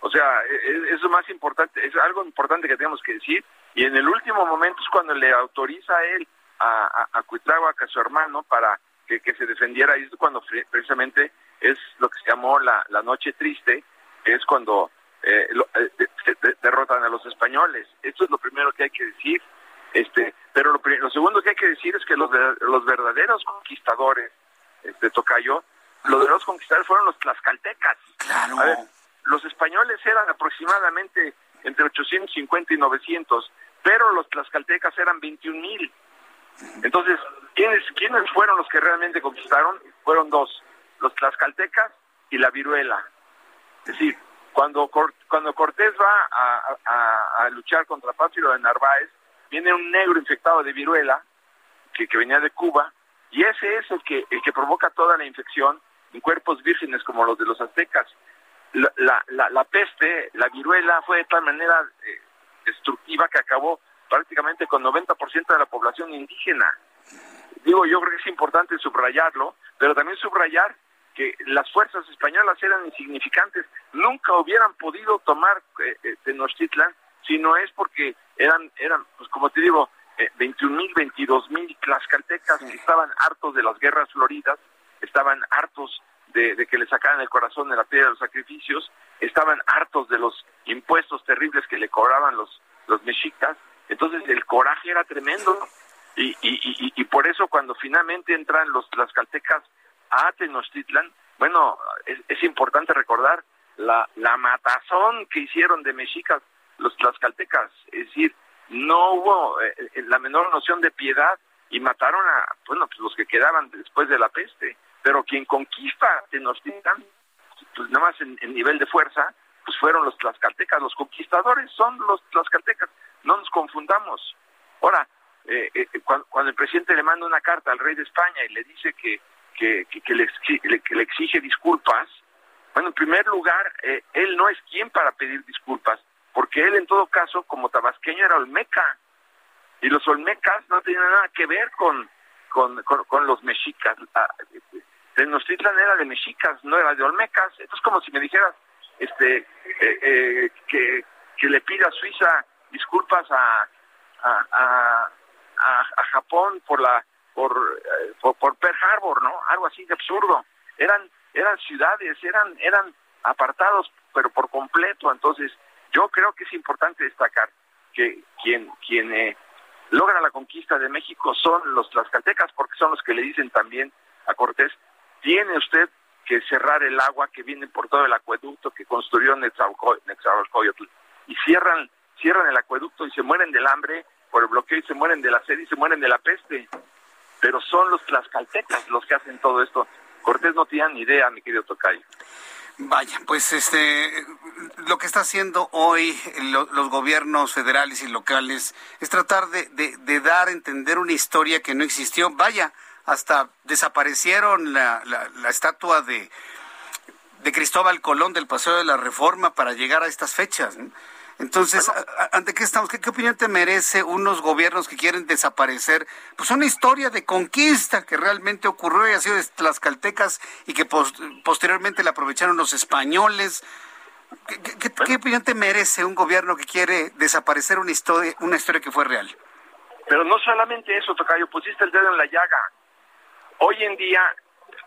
O sea, e- e- es, lo más importante, es algo importante que tenemos que decir. Y en el último momento es cuando le autoriza a él, a, a, a Cuitláhuac, a su hermano, para que, que se defendiera. Y es cuando precisamente es lo que se llamó la, la Noche Triste, que es cuando eh, lo- eh, de- de- derrotan a los españoles. Esto es lo primero que hay que decir. Este, pero lo, lo segundo que hay que decir es que los, los verdaderos conquistadores, este Tocayo, los verdaderos conquistadores fueron los tlaxcaltecas. Claro. A ver, los españoles eran aproximadamente entre 850 y 900, pero los tlaxcaltecas eran 21 mil. Entonces, ¿quiénes, ¿quiénes fueron los que realmente conquistaron? Fueron dos, los tlaxcaltecas y la viruela. Es decir, cuando, cuando Cortés va a luchar contra Pánfilo de Narváez, viene un negro infectado de viruela, que, que venía de Cuba, y ese es el que, el que provoca toda la infección en cuerpos vírgenes como los de los aztecas. La, la, la, la peste, la viruela, fue de tal manera eh, destructiva que acabó prácticamente con 90% de la población indígena. Digo, yo creo que es importante subrayarlo, pero también subrayar que las fuerzas españolas eran insignificantes, nunca hubieran podido tomar eh, eh, Tenochtitlan si no es porque eran, eran pues como te digo, eh, 21 mil, 22 mil tlaxcaltecas que estaban hartos de las guerras floridas, estaban hartos de, que le sacaran el corazón de la piedra de los sacrificios, estaban hartos de los impuestos terribles que le cobraban los, los mexicas, entonces el coraje era tremendo y, y, y, y por eso cuando finalmente entran los tlaxcaltecas a Tenochtitlan, bueno, es, importante recordar la, la matazón que hicieron de mexicas los tlaxcaltecas, es decir, no hubo eh, la menor noción de piedad y mataron a, bueno, pues los que quedaban después de la peste, pero quien conquista Tenochtitlan, pues nada más en, nivel de fuerza, pues fueron los tlaxcaltecas, los conquistadores son los tlaxcaltecas, no nos confundamos. Ahora, eh, eh, cuando, cuando, el presidente le manda una carta al rey de España y le dice que, que, que, le, exige, que le exige disculpas, bueno, en primer lugar, eh, él no es quien para pedir disculpas, porque él en todo caso, como tabasqueño, era olmeca, y los olmecas no tenían nada que ver con, con, con, con los mexicas. Tenochtitlan era de mexicas, no era de olmecas. Entonces, como si me dijeras este, eh, eh, que, que le pida a Suiza disculpas a, a, a, Japón por la por, eh, por, por Pearl Harbor, ¿no? Algo así de absurdo. Eran eran ciudades, eran eran apartados, pero por completo. Entonces, yo creo que es importante destacar que quien quien logra la conquista de México son los tlaxcaltecas, porque son los que le dicen también a Cortés, tiene usted que cerrar el agua que viene por todo el acueducto que construyó Nezahualcóyotl. Y cierran, cierran el acueducto y se mueren del hambre por el bloqueo y se mueren de la sed y se mueren de la peste. Pero son los tlaxcaltecas los que hacen todo esto. Cortés no tenía ni idea, mi querido Tocayo. Vaya, pues este, lo que está haciendo hoy lo, los gobiernos federales y locales es tratar de, de, dar a entender una historia que no existió. Vaya, hasta desaparecieron la, la, la estatua de, de Cristóbal Colón del Paseo de la Reforma para llegar a estas fechas. ¿no? Entonces, bueno, ¿ante qué estamos? ¿Qué, ¿Qué, opinión te merece unos gobiernos que quieren desaparecer? Pues una historia de conquista que realmente ocurrió y ha sido de las caltecas y que post posteriormente la aprovecharon los españoles. ¿Qué, qué, bueno. ¿Qué, opinión te merece un gobierno que quiere desaparecer una historia, una historia que fue real? Pero no solamente eso, Tocayo, pusiste el dedo en la llaga. Hoy en día,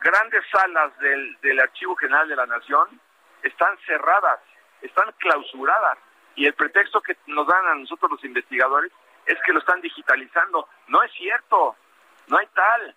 grandes salas del, del Archivo General de la Nación están cerradas, están clausuradas y el pretexto que nos dan a nosotros los investigadores es que lo están digitalizando. No es cierto, no hay tal.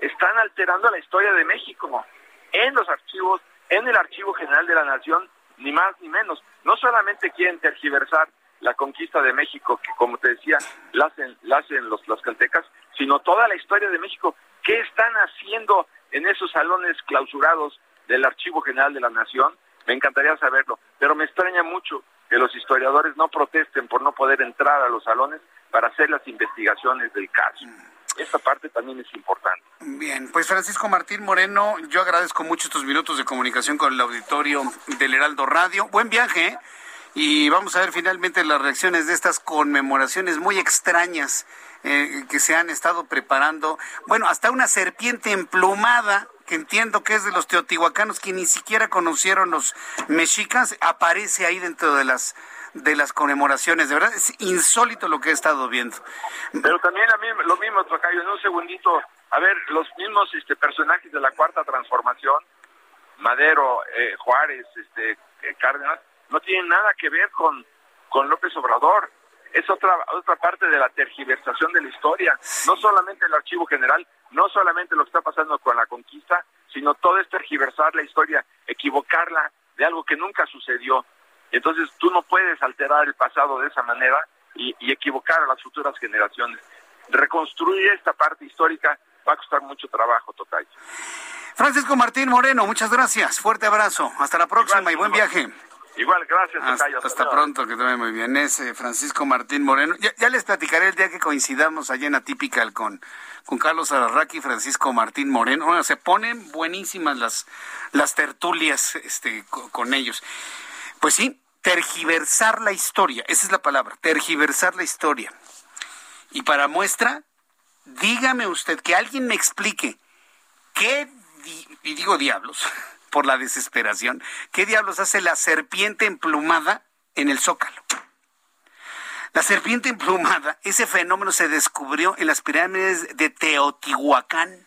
Están alterando la historia de México en los archivos, en el Archivo General de la Nación, ni más ni menos. No solamente quieren tergiversar la conquista de México, que como te decía, la hacen, la hacen los, los caltecas, sino toda la historia de México. ¿Qué están haciendo en esos salones clausurados del Archivo General de la Nación? Me encantaría saberlo, pero me extraña mucho que los historiadores no protesten por no poder entrar a los salones para hacer las investigaciones del caso. Esta parte también es importante. Bien, pues Francisco Martín Moreno, yo agradezco mucho estos minutos de comunicación con el auditorio del Heraldo Radio. Buen viaje, ¿eh? y vamos a ver finalmente las reacciones de estas conmemoraciones muy extrañas eh, que se han estado preparando. Bueno, hasta una serpiente emplumada que entiendo que es de los teotihuacanos que ni siquiera conocieron los mexicas, aparece ahí dentro de las de las conmemoraciones. De verdad, es insólito lo que he estado viendo. Pero también a mí lo mismo, Tocayo, en un segundito, a ver, los mismos este, personajes de la Cuarta Transformación, Madero, eh, Juárez, este, eh, Cárdenas, no tienen nada que ver con, con López Obrador. Es otra, otra parte de la tergiversación de la historia. No solamente el Archivo General, no solamente lo que está pasando con la conquista, sino todo es tergiversar la historia, equivocarla de algo que nunca sucedió. Entonces tú no puedes alterar el pasado de esa manera y, y equivocar a las futuras generaciones. Reconstruir esta parte histórica va a costar mucho trabajo, Tocayo. Francisco Martín Moreno, muchas gracias. Fuerte abrazo. Hasta la próxima y buen viaje. Igual, gracias. Hasta, hasta pronto, que te vaya muy bien. Es eh, Francisco Martín Moreno. Ya, ya, les platicaré el día que coincidamos allá en Atypical con, con Carlos Ararraqui y Francisco Martín Moreno. Bueno, se ponen buenísimas las, las tertulias este, con, con ellos. Pues sí, tergiversar la historia, esa es la palabra, tergiversar la historia. Y para muestra, dígame usted, que alguien me explique qué, y digo diablos, por la desesperación, qué diablos hace la serpiente emplumada en el zócalo. La serpiente emplumada, ese fenómeno se descubrió en las pirámides de Teotihuacán.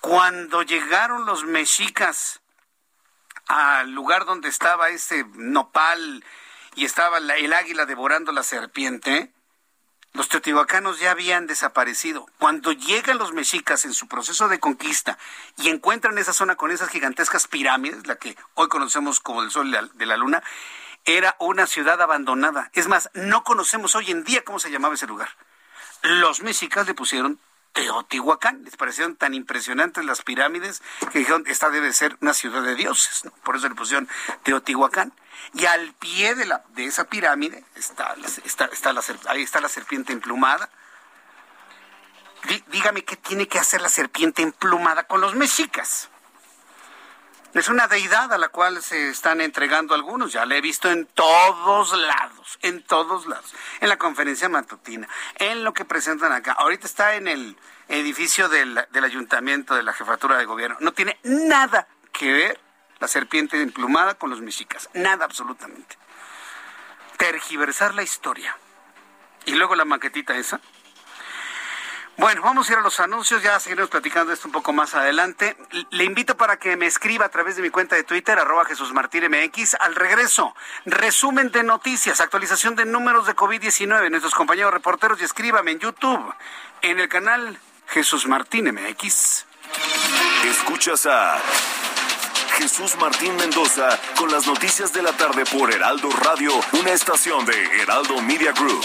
Cuando llegaron los mexicas al lugar donde estaba ese nopal y estaba el águila devorando la serpiente, los teotihuacanos ya habían desaparecido. Cuando llegan los mexicas en su proceso de conquista y encuentran esa zona con esas gigantescas pirámides, la que hoy conocemos como el Sol de la Luna, era una ciudad abandonada. Es más, no conocemos hoy en día cómo se llamaba ese lugar. Los mexicas le pusieron Teotihuacán. Les parecieron tan impresionantes las pirámides que dijeron, esta debe ser una ciudad de dioses. Por eso le pusieron Teotihuacán. Y al pie de, la, de esa pirámide está, está, está la, ahí está la serpiente emplumada. dígame qué tiene que hacer la serpiente emplumada con los mexicas. Es una deidad a la cual se están entregando algunos. Ya la he visto en todos lados, en todos lados. En la conferencia matutina, en lo que presentan acá. Ahorita está en el edificio del, ayuntamiento de la jefatura de gobierno. No tiene nada que ver la serpiente emplumada con los mexicas. Nada absolutamente. Tergiversar la historia. Y luego la maquetita esa bueno, vamos a ir a los anuncios, ya seguiremos platicando esto un poco más adelante. Le invito para que me escriba a través de mi cuenta de Twitter, arroba Jesús MX. Al regreso, resumen de noticias, actualización de números de COVID-19, nuestros compañeros reporteros y escríbame en YouTube, en el canal Jesús Martín MX. Escuchas a Jesús Martín Mendoza con las noticias de la tarde por Heraldo Radio, una estación de Heraldo Media Group.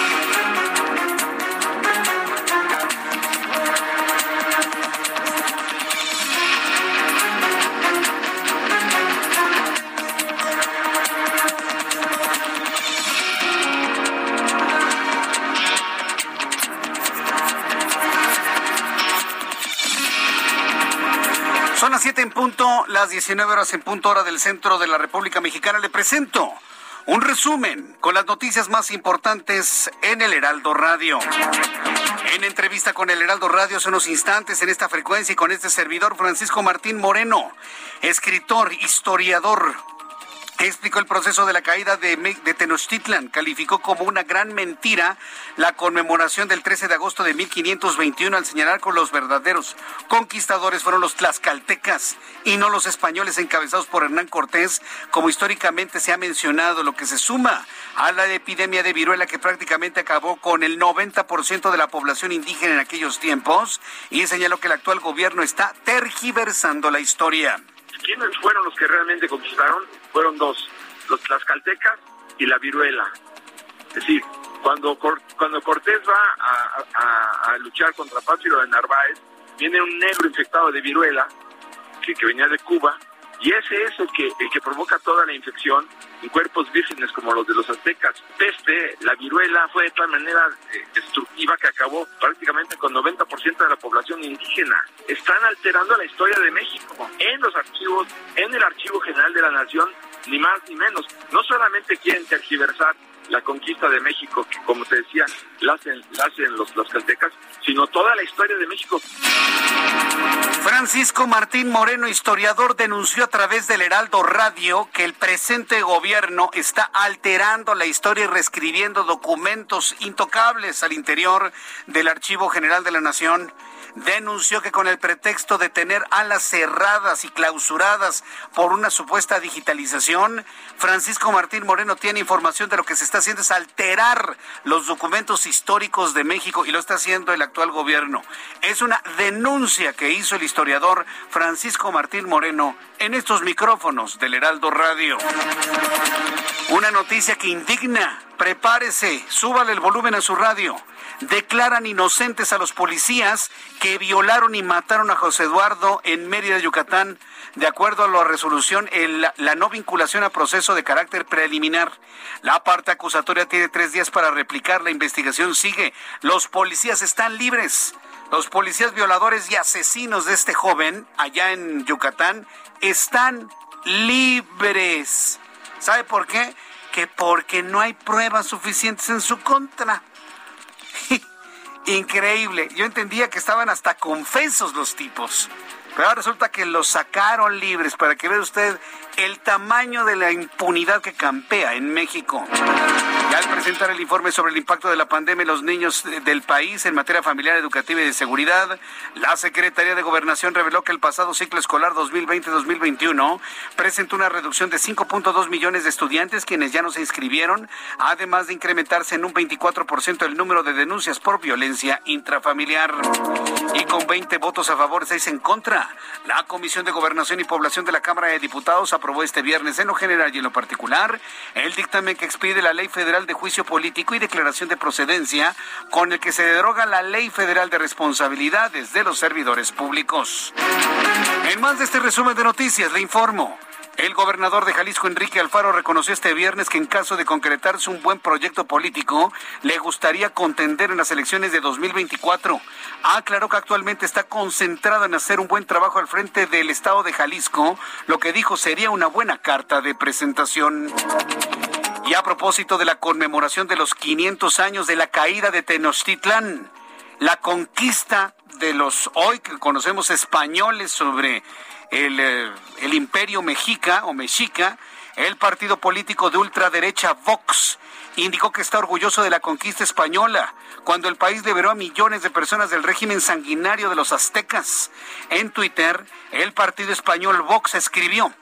Las 19 horas en punto hora del centro de la República Mexicana. Le presento un resumen con las noticias más importantes en el Heraldo Radio. En entrevista con el Heraldo Radio hace unos instantes en esta frecuencia y con este servidor Francisco Martín Moreno, escritor, historiador, explicó el proceso de la caída de, Tenochtitlan. Calificó como una gran mentira la conmemoración del 13 de agosto de 1521 al señalar que los verdaderos conquistadores fueron los tlaxcaltecas y no los españoles encabezados por Hernán Cortés, como históricamente se ha mencionado, lo que se suma a la epidemia de viruela que prácticamente acabó con el 90% de la población indígena en aquellos tiempos y señaló que el actual gobierno está tergiversando la historia. ¿Quiénes fueron los que realmente conquistaron? Fueron dos, los tlaxcaltecas y la viruela. Es decir, cuando, cuando Cortés va a, a, a luchar contra Pánfilo de Narváez, viene un negro infectado de viruela que, que venía de Cuba y ese es el que, el que provoca toda la infección en cuerpos vírgenes como los de los aztecas. Peste, la viruela fue de tal manera eh, destructiva que acabó prácticamente con 90% de la población indígena. Están alterando la historia de México en los archivos, en el Archivo General de la Nación, ni más ni menos. No solamente quieren tergiversar la conquista de México, que como te decía, la hacen, los, los caltecas, sino toda la historia de México. Francisco Martín Moreno, historiador, denunció a través del Heraldo Radio que el presente gobierno está alterando la historia y reescribiendo documentos intocables al interior del Archivo General de la Nación denunció que con el pretexto de tener alas cerradas y clausuradas por una supuesta digitalización, Francisco Martín Moreno tiene información de lo que se está haciendo es alterar los documentos históricos de México y lo está haciendo el actual gobierno. Es una denuncia que hizo el historiador Francisco Martín Moreno en estos micrófonos del Heraldo Radio. Una noticia que indigna. Prepárese, súbale el volumen a su radio. Declaran inocentes a los policías que violaron y mataron a José Eduardo en Mérida, Yucatán, de acuerdo a la resolución, la no vinculación a proceso de carácter preliminar. La parte acusatoria tiene tres días para replicar. La investigación sigue. Los policías están libres. Los policías violadores y asesinos de este joven allá en Yucatán están libres. ¿Sabe por qué? Que porque no hay pruebas suficientes en su contra. Increíble. Yo entendía que estaban hasta confesos los tipos. Pero ahora resulta que los sacaron libres para que vea usted el tamaño de la impunidad que campea en México. Al presentar el informe sobre el impacto de la pandemia en los niños del país en materia familiar, educativa y de seguridad, la Secretaría de Gobernación reveló que el pasado ciclo escolar 2020-2021 presentó una reducción de 5.2 millones de estudiantes quienes ya no se inscribieron, además de incrementarse en un 24% el número de denuncias por violencia intrafamiliar. Y con 20 votos a favor, 6 en contra, la Comisión de Gobernación y Población de la Cámara de Diputados aprobó este viernes en lo general y en lo particular el dictamen que expide la Ley Federal de Juicio Político y Declaración de Procedencia con el que se deroga la Ley Federal de Responsabilidades de los Servidores Públicos. En más de este resumen de noticias, le informo. El gobernador de Jalisco, Enrique Alfaro, reconoció este viernes que en caso de concretarse un buen proyecto político, le gustaría contender en las elecciones de 2024. Aclaró que actualmente está concentrado en hacer un buen trabajo al frente del estado de Jalisco, lo que dijo sería una buena carta de presentación. Y a propósito de la conmemoración de los 500 años de la caída de Tenochtitlán, la conquista de los hoy que conocemos españoles sobre el, eh, el imperio mexica o mexica, el partido político de ultraderecha Vox indicó que está orgulloso de la conquista española, cuando el país liberó a millones de personas del régimen sanguinario de los aztecas. En Twitter, el partido español Vox escribió,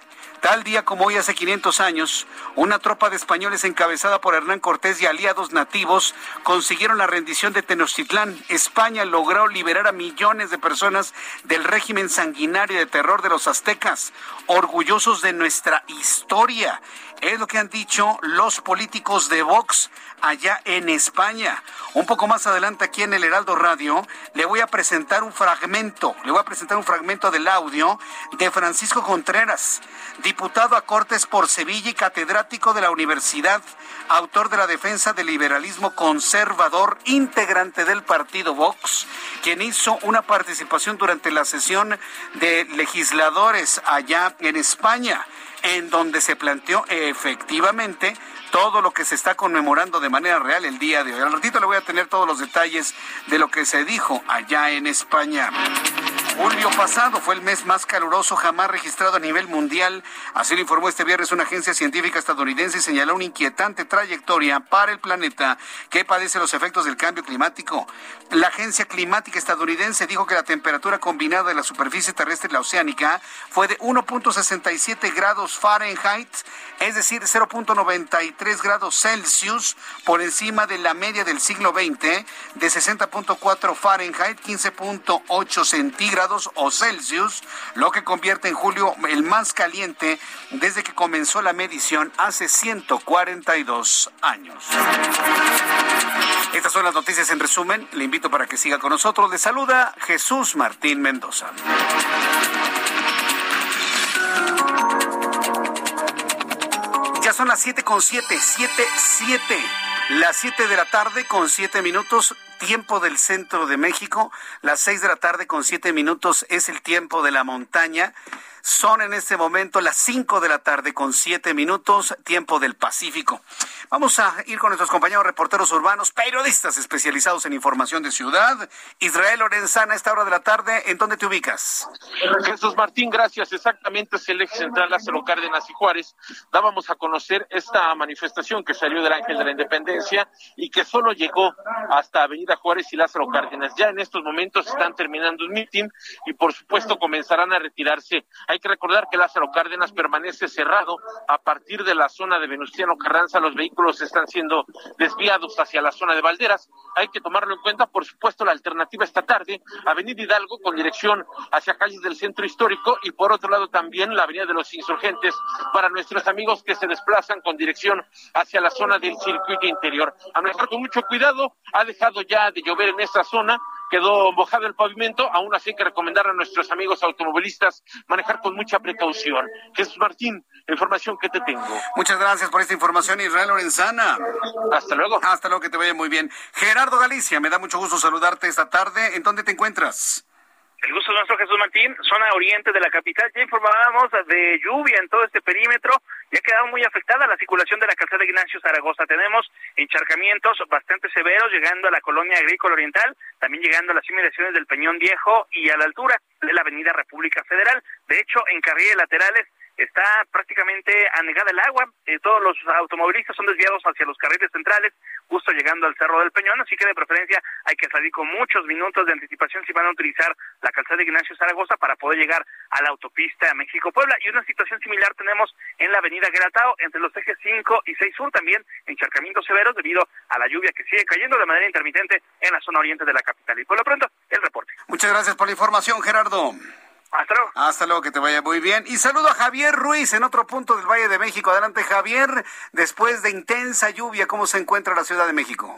Tal día como hoy hace 500 años, una tropa de españoles encabezada por Hernán Cortés y aliados nativos consiguieron la rendición de Tenochtitlán. España logró liberar a millones de personas del régimen sanguinario de terror de los aztecas, orgullosos de nuestra historia. Es lo que han dicho los políticos de Vox allá en España. Un poco más adelante aquí en el Heraldo Radio le voy a presentar un fragmento, le voy a presentar un fragmento del audio de Francisco Contreras, diputado a Cortes por Sevilla y catedrático de la universidad, autor de la defensa del liberalismo conservador, integrante del partido Vox, quien hizo una participación durante la sesión de legisladores allá en España en donde se planteó efectivamente todo lo que se está conmemorando de manera real el día de hoy. Al ratito le voy a tener todos los detalles de lo que se dijo allá en España. Julio pasado fue el mes más caluroso jamás registrado a nivel mundial. Así lo informó este viernes una agencia científica estadounidense y señaló una inquietante trayectoria para el planeta que padece los efectos del cambio climático. La agencia climática estadounidense dijo que la temperatura combinada de la superficie terrestre y la oceánica fue de 1.67 grados Fahrenheit, es decir, 0.93 grados Celsius por encima de la media del siglo XX de 60.4 Fahrenheit, 15.8 centígrados o Celsius, lo que convierte en julio el más caliente desde que comenzó la medición hace 142 años. Estas son las noticias en resumen. Le invito para que siga con nosotros. Le saluda Jesús Martín Mendoza. Ya son las 7 con 7, 7, 7. Las 7 de la tarde con 7 minutos, tiempo del centro de México. Las 6 de la tarde con 7 minutos es el tiempo de la montaña. Son en este momento las 5 de la tarde con 7 minutos, tiempo del Pacífico. Vamos a ir con nuestros compañeros reporteros urbanos, periodistas especializados en información de ciudad. Israel Lorenzana, a esta hora de la tarde, ¿en dónde te ubicas? Jesús Martín, gracias. Exactamente es el eje central Lázaro Cárdenas y Juárez. Dábamos a conocer esta manifestación que salió del Ángel de la Independencia y que solo llegó hasta Avenida Juárez y Lázaro Cárdenas. Ya en estos momentos están terminando un mitin y por supuesto comenzarán a retirarse. Hay que recordar que Lázaro Cárdenas permanece cerrado a partir de la zona de Venustiano Carranza. Los vehículos vehículos están siendo desviados hacia la zona de Valderas. Hay que tomarlo en cuenta, por supuesto, la alternativa esta tarde, Avenida Hidalgo con dirección hacia calles del centro histórico y por otro lado también la Avenida de los Insurgentes para nuestros amigos que se desplazan con dirección hacia la zona del circuito interior. A manejar con mucho cuidado, ha dejado ya de llover en esta zona, quedó mojado el pavimento, aún así hay que recomendar a nuestros amigos automovilistas manejar con mucha precaución. Jesús Martín, la información que te tengo. Muchas gracias por esta información, Israel Lorenzana. Hasta luego. Hasta luego, que te vaya muy bien. Gerardo Galicia, me da mucho gusto saludarte esta tarde. ¿En dónde te encuentras? El gusto nuestro, Jesús Martín, zona oriente de la capital. Ya informábamos de lluvia en todo este perímetro. Ya ha quedado muy afectada la circulación de la calzada Ignacio Zaragoza. Tenemos encharcamientos bastante severos llegando a la colonia agrícola oriental, también llegando a las inmediaciones del Peñón Viejo y a la altura de la avenida República Federal. De hecho, en carriles laterales está prácticamente anegada el agua. Eh, todos los automovilistas son desviados hacia los carriles centrales, justo llegando al Cerro del Peñón, así que de preferencia hay que salir con muchos minutos de anticipación si van a utilizar la calzada de Ignacio Zaragoza para poder llegar a la autopista México-Puebla. Y una situación similar tenemos en la avenida Geratao, entre los ejes 5 y 6 sur, también encharcamientos severos debido a la lluvia que sigue cayendo de manera intermitente en la zona oriente de la capital. Y por lo pronto, el reporte. Muchas gracias por la información, Gerardo. Hasta luego. Hasta luego, que te vaya muy bien. Y saludo a Javier Ruiz en otro punto del Valle de México. Adelante, Javier. Después de intensa lluvia, ¿cómo se encuentra la Ciudad de México?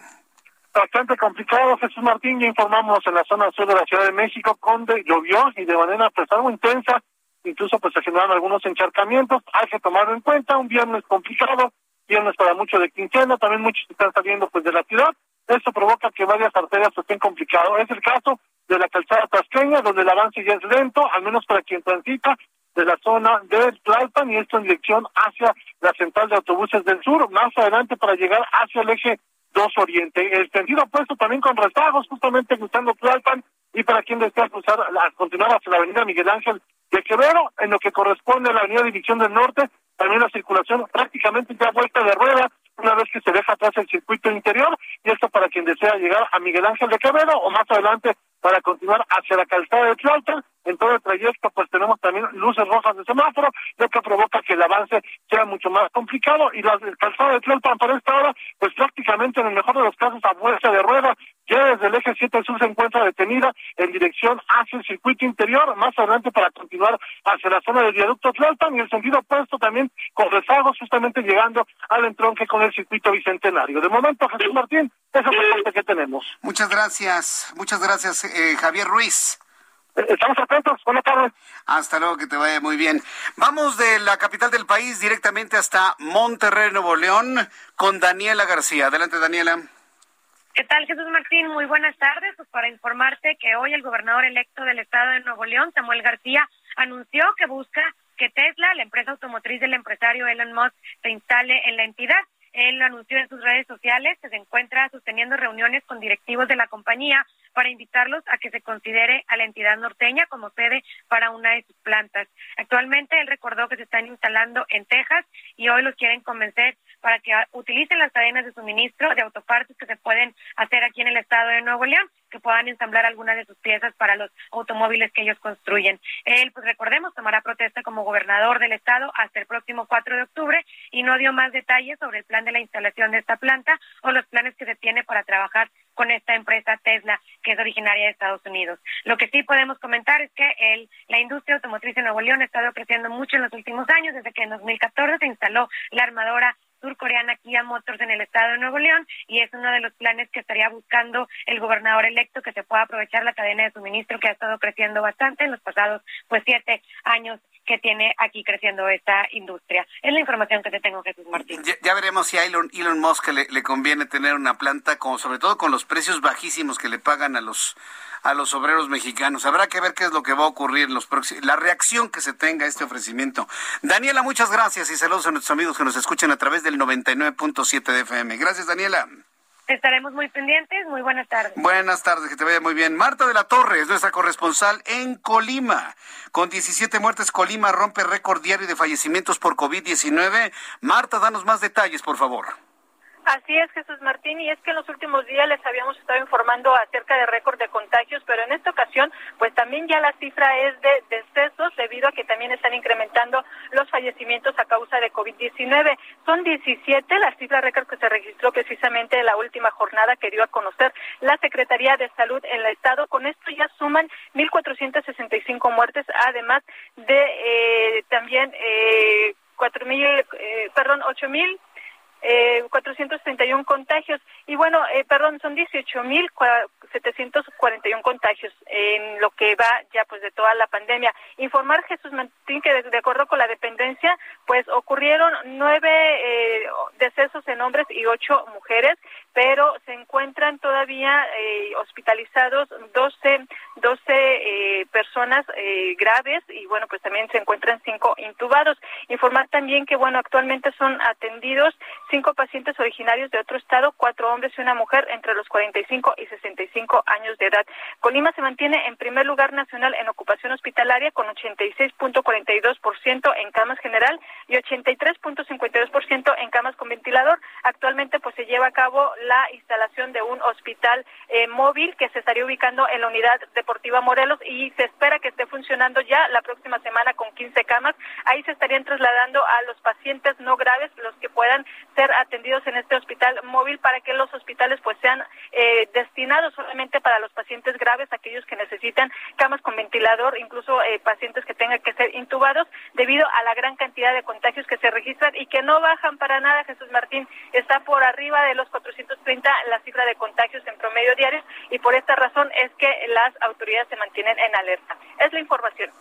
Bastante complicado, Jesús Martín. Ya informamos en la zona sur de la Ciudad de México, donde llovió y de manera pues algo intensa. Incluso pues se generaron algunos encharcamientos. Hay que tomarlo en cuenta. Un viernes complicado, viernes para mucho de quincena. También muchos están saliendo pues de la ciudad. Esto provoca que varias arterias estén complicadas. Es el caso de la calzada tasqueña, donde el avance ya es lento, al menos para quien transita de la zona de Tlalpan y esto en dirección hacia la central de autobuses del sur, más adelante para llegar hacia el eje 2 Oriente. El sentido opuesto también con rezagos, justamente cruzando Tlalpan y para quien desea cruzar, a continuar hacia la avenida Miguel Ángel de Quevedo, en lo que corresponde a la avenida División del Norte, también la circulación prácticamente ya vuelta de rueda, una vez que se deja atrás el circuito interior, y esto para quien desea llegar a Miguel Ángel de Quevedo o más adelante para continuar hacia la calzada de Tlalpan. En todo el trayecto, pues tenemos también luces rojas de semáforo, lo que provoca que el avance sea mucho más complicado. Y la calzada de Tlalpan para esta hora, pues prácticamente en el mejor de los casos a vuelta de rueda, ya desde el eje 7 sur se encuentra detenida en dirección hacia el circuito interior, más adelante para continuar hacia la zona del viaducto Tlalpan y el sentido opuesto también con rezagos justamente llegando al entronque con el circuito bicentenario. De momento, Jesús Martín, esa es la parte que tenemos. Muchas gracias, muchas gracias, eh, Javier Ruiz. Estamos atentos, buenas tardes. Hasta luego, que te vaya muy bien. Vamos de la capital del país directamente hasta Monterrey, Nuevo León, con Daniela García. Adelante, Daniela. ¿Qué tal, Jesús Martín? Muy buenas tardes. Pues para informarte que hoy el gobernador electo del estado de Nuevo León, Samuel García, anunció que busca que Tesla, la empresa automotriz del empresario Elon Musk, se instale en la entidad. Él lo anunció en sus redes sociales que se encuentra sosteniendo reuniones con directivos de la compañía para invitarlos a que se considere a la entidad norteña como sede para una de sus plantas. Actualmente él recordó que se están instalando en Texas y hoy los quieren convencer para que utilicen las cadenas de suministro de autopartes que se pueden hacer aquí en el estado de Nuevo León que puedan ensamblar algunas de sus piezas para los automóviles que ellos construyen. Él, pues recordemos, tomará protesta como gobernador del estado hasta el próximo 4 de octubre y no dio más detalles sobre el plan de la instalación de esta planta o los planes que se tiene para trabajar con esta empresa Tesla, que es originaria de Estados Unidos. Lo que sí podemos comentar es que el, la industria automotriz en Nuevo León ha estado creciendo mucho en los últimos años, desde que en 2014 se instaló la armadora surcoreana Kia Motors en el estado de Nuevo León y es uno de los planes que estaría buscando el gobernador electo que se pueda aprovechar la cadena de suministro que ha estado creciendo bastante en los pasados pues siete años que tiene aquí creciendo esta industria. Es la información que te tengo, Jesús Martín. Ya, veremos si a Elon, Elon Musk le, le, conviene tener una planta, como sobre todo con los precios bajísimos que le pagan a los a los obreros mexicanos. Habrá que ver qué es lo que va a ocurrir en los próximos, la reacción que se tenga a este ofrecimiento. Daniela, muchas gracias y saludos a nuestros amigos que nos escuchan a través del 99.7 de FM. Gracias, Daniela. Estaremos muy pendientes. Muy buenas tardes. Buenas tardes, que te vaya muy bien. Marta de la Torre es nuestra corresponsal en Colima. Con 17 muertes, Colima rompe récord diario de fallecimientos por COVID-19. Marta, danos más detalles, por favor. Así es, Jesús Martín, y es que en los últimos días les habíamos estado informando acerca de récord de contagios, pero en esta ocasión, pues también ya la cifra es de decesos debido a que también están incrementando los fallecimientos a causa de COVID-19. Son 17 la cifra récord que se registró precisamente en la última jornada que dio a conocer la Secretaría de Salud en el Estado. Con esto ya suman 1.465 muertes, además de eh, también eh, 4.000, eh, perdón, 8.000 eh, 431 contagios. Y bueno, eh, perdón, son 18.741 contagios en lo que va ya pues de toda la pandemia. Informar, Jesús Martín, que de, acuerdo con la dependencia, pues ocurrieron nueve eh, decesos en hombres y ocho mujeres, pero se encuentran todavía eh, hospitalizados 12, 12 eh, personas eh, graves y bueno, pues también se encuentran cinco intubados. Informar también que bueno, actualmente son atendidos cinco pacientes originarios de otro estado, cuatro hombres y una mujer entre los 45 y 65 años de edad. Colima se mantiene en primer lugar nacional en ocupación hospitalaria con 86.42% en camas general y 83.52% en camas con ventilador. Actualmente pues se lleva a cabo la instalación de un hospital eh, móvil que se estaría ubicando en la unidad deportiva Morelos y se espera que esté funcionando ya la próxima semana con 15 camas. Ahí se estarían trasladando a los pacientes no graves, los que puedan atendidos en este hospital móvil para que los hospitales pues sean eh, destinados solamente para los pacientes graves, aquellos que necesitan camas con ventilador, incluso eh, pacientes que tengan que ser intubados debido a la gran cantidad de contagios que se registran y que no bajan para nada. Jesús Martín está por arriba de los 430 la cifra de contagios en promedio diario y por esta razón es que las autoridades se mantienen en alerta. Es la información.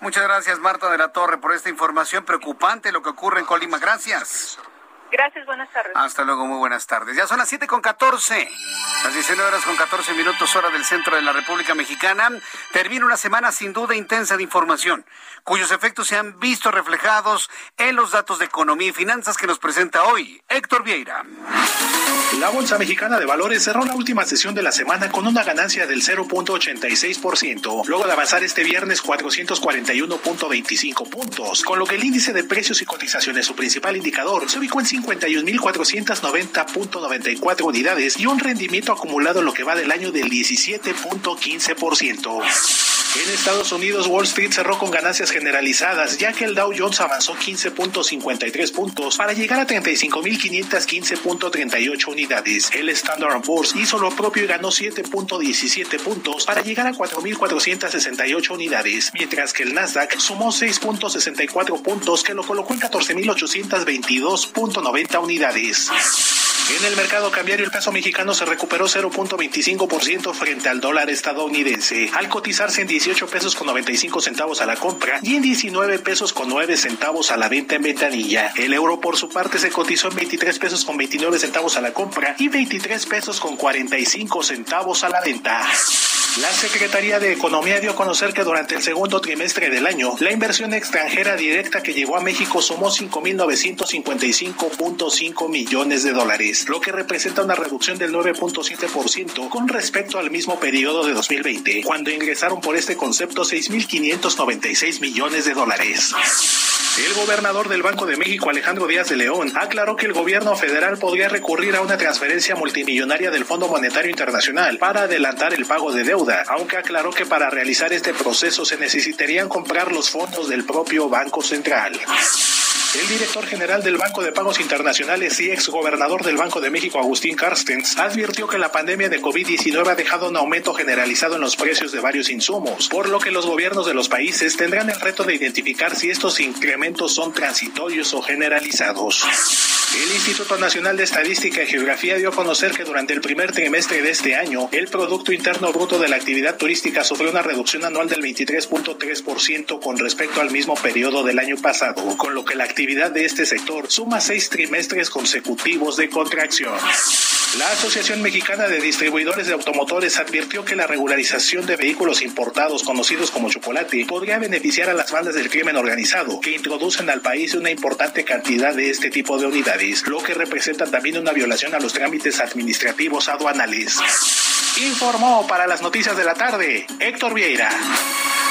Muchas gracias Marta de la Torre por esta información preocupante lo que ocurre en Colima. Gracias. Gracias, buenas tardes. Hasta luego, muy buenas tardes. Ya son las 7 con 14, las 19 horas con 14 minutos hora del centro de la República Mexicana. Termina una semana sin duda intensa de información, cuyos efectos se han visto reflejados en los datos de economía y finanzas que nos presenta hoy Héctor Vieira. La Bolsa Mexicana de Valores cerró la última sesión de la semana con una ganancia del 0.86%, luego de avanzar este viernes 441.25 puntos, con lo que el índice de precios y cotizaciones, su principal indicador, se ubicó en 51.490.94 unidades y un rendimiento acumulado en lo que va del año del 17.15%. En Estados Unidos, Wall Street cerró con ganancias generalizadas, ya que el Dow Jones avanzó 15.53 puntos para llegar a 35.515.38 unidades. El Standard Poor's hizo lo propio y ganó 7.17 puntos para llegar a 4.468 unidades, mientras que el Nasdaq sumó 6.64 puntos que lo colocó en 14.822.90 unidades. En el mercado cambiario el peso mexicano se recuperó 0.25% frente al dólar estadounidense, al cotizarse en 18 pesos con 95 centavos a la compra y en 19 pesos con 9 centavos a la venta en ventanilla. El euro por su parte se cotizó en 23 pesos con 29 centavos a la compra y 23 pesos con 45 centavos a la venta. La Secretaría de Economía dio a conocer que durante el segundo trimestre del año, la inversión extranjera directa que llegó a México sumó 5.955.5 millones de dólares, lo que representa una reducción del 9.7% con respecto al mismo periodo de 2020, cuando ingresaron por este concepto 6.596 millones de dólares. El gobernador del Banco de México, Alejandro Díaz de León, aclaró que el gobierno federal podría recurrir a una transferencia multimillonaria del Fondo Monetario Internacional para adelantar el pago de deuda, aunque aclaró que para realizar este proceso se necesitarían comprar los fondos del propio Banco Central. El director general del Banco de Pagos Internacionales y ex gobernador del Banco de México, Agustín Carstens, advirtió que la pandemia de COVID-19 ha dejado un aumento generalizado en los precios de varios insumos, por lo que los gobiernos de los países tendrán el reto de identificar si estos incrementos son transitorios o generalizados. El Instituto Nacional de Estadística y Geografía dio a conocer que durante el primer trimestre de este año, el Producto Interno Bruto de la actividad turística sufrió una reducción anual del 23.3% con respecto al mismo periodo del año pasado, con lo que la actividad de este sector suma seis trimestres consecutivos de contracción. La Asociación Mexicana de Distribuidores de Automotores advirtió que la regularización de vehículos importados conocidos como chocolate podría beneficiar a las bandas del crimen organizado que introducen al país una importante cantidad de este tipo de unidades, lo que representa también una violación a los trámites administrativos aduanales. Informó para las noticias de la tarde Héctor Vieira.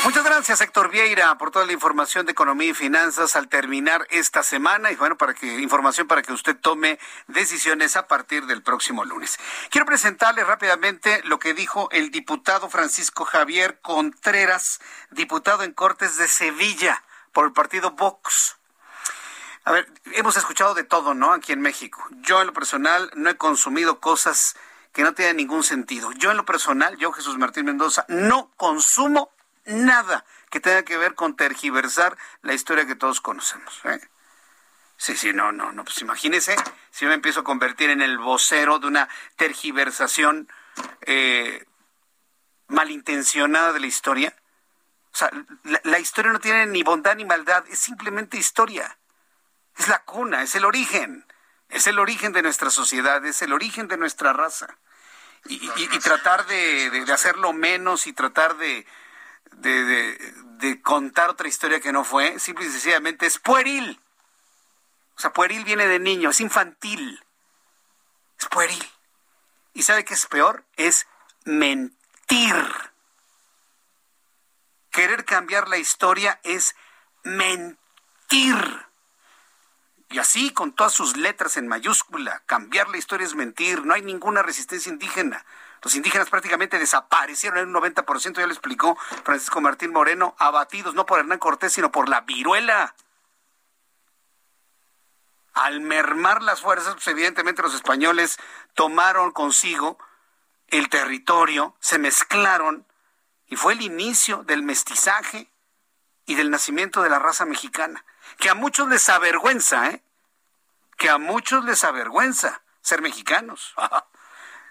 Muchas gracias, Héctor Vieira, por toda la información de economía y finanzas al terminar esta semana y bueno, para que información para que usted tome decisiones a partir del próximo lunes. Quiero presentarle rápidamente lo que dijo el diputado Francisco Javier Contreras, diputado en Cortes de Sevilla por el partido Vox. A ver, hemos escuchado de todo, ¿no? Aquí en México. Yo en lo personal no he consumido cosas que no tienen ningún sentido. Yo en lo personal, yo Jesús Martín Mendoza, no consumo nada que tenga que ver con tergiversar la historia que todos conocemos. ¿eh? Sí, sí, no, no, no. Pues imagínese si yo me empiezo a convertir en el vocero de una tergiversación eh, malintencionada de la historia. O sea, la, la, historia no tiene ni bondad ni maldad, es simplemente historia. Es la cuna, es el origen. Es el origen de nuestra sociedad, es el origen de nuestra raza. Y, tratar de, de, hacerlo menos y tratar de, de, contar otra historia que no fue, simple y sencillamente es pueril. O sea, pueril viene de niño, es infantil. Es pueril. ¿Y sabe qué es peor? Es mentir. Querer cambiar la historia es mentir. Y así, con todas sus letras en mayúscula, cambiar la historia es mentir. No hay ninguna resistencia indígena. Los indígenas prácticamente desaparecieron en un 90%, ya lo explicó Francisco Martín Moreno, abatidos no por Hernán Cortés, sino por la viruela. Al mermar las fuerzas, pues evidentemente los españoles tomaron consigo el territorio, se mezclaron y fue el inicio del mestizaje y del nacimiento de la raza mexicana, que a muchos les avergüenza, ¿eh? Que a muchos les avergüenza ser mexicanos.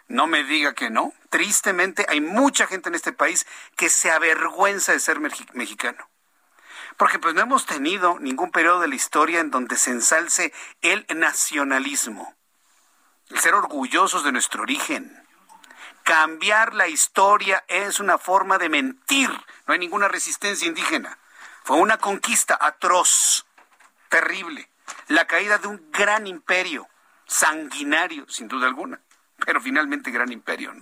No me diga que no. Tristemente hay mucha gente en este país que se avergüenza de ser mexicano. Porque pues no hemos tenido ningún periodo de la historia en donde se ensalce el nacionalismo, el ser orgullosos de nuestro origen. Cambiar la historia es una forma de mentir. No hay ninguna resistencia indígena. Fue una conquista atroz, terrible. La caída de un gran imperio, sanguinario, sin duda alguna pero finalmente gran imperio,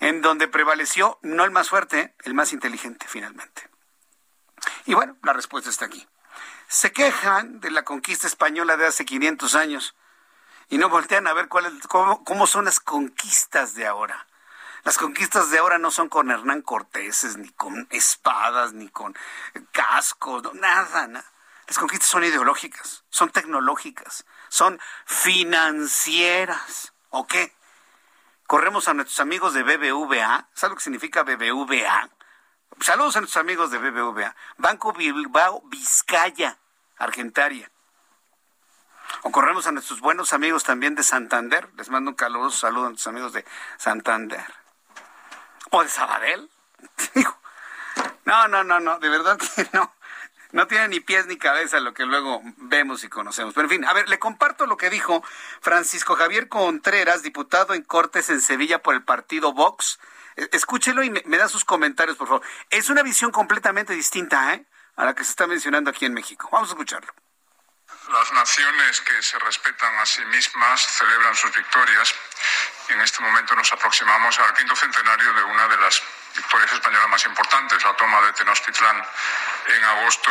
en donde prevaleció no el más fuerte, el más inteligente finalmente. Y bueno, la respuesta está aquí. Se quejan de la conquista española de hace 500 años y no voltean a ver cuál cómo, son las conquistas de ahora. Las conquistas de ahora no son con Hernán Cortés, ni con espadas, ni con cascos, nada, nada. Las conquistas son ideológicas, son tecnológicas, son financieras. ¿O qué? corremos a nuestros amigos de BBVA. ¿Sabes lo que significa BBVA? Saludos a nuestros amigos de BBVA. Banco Bilbao Vizcaya, Argentaria. O corremos a nuestros buenos amigos también de Santander. Les mando un caluroso saludo a nuestros amigos de Santander. O de Sabadell. no, no, no, no, de verdad que no no tiene ni pies ni cabeza lo que luego vemos y conocemos. Pero en fin, a ver, le comparto lo que dijo Francisco Javier Contreras, diputado en Cortes en Sevilla por el partido Vox. E, escúchelo y me, da sus comentarios, por favor. Es una visión completamente distinta ¿eh? a la que se está mencionando aquí en México. Vamos a escucharlo. Las naciones que se respetan a sí mismas celebran sus victorias y en este momento nos aproximamos al quinto centenario de una de las victorias españolas más importantes, la toma de Tenochtitlán en agosto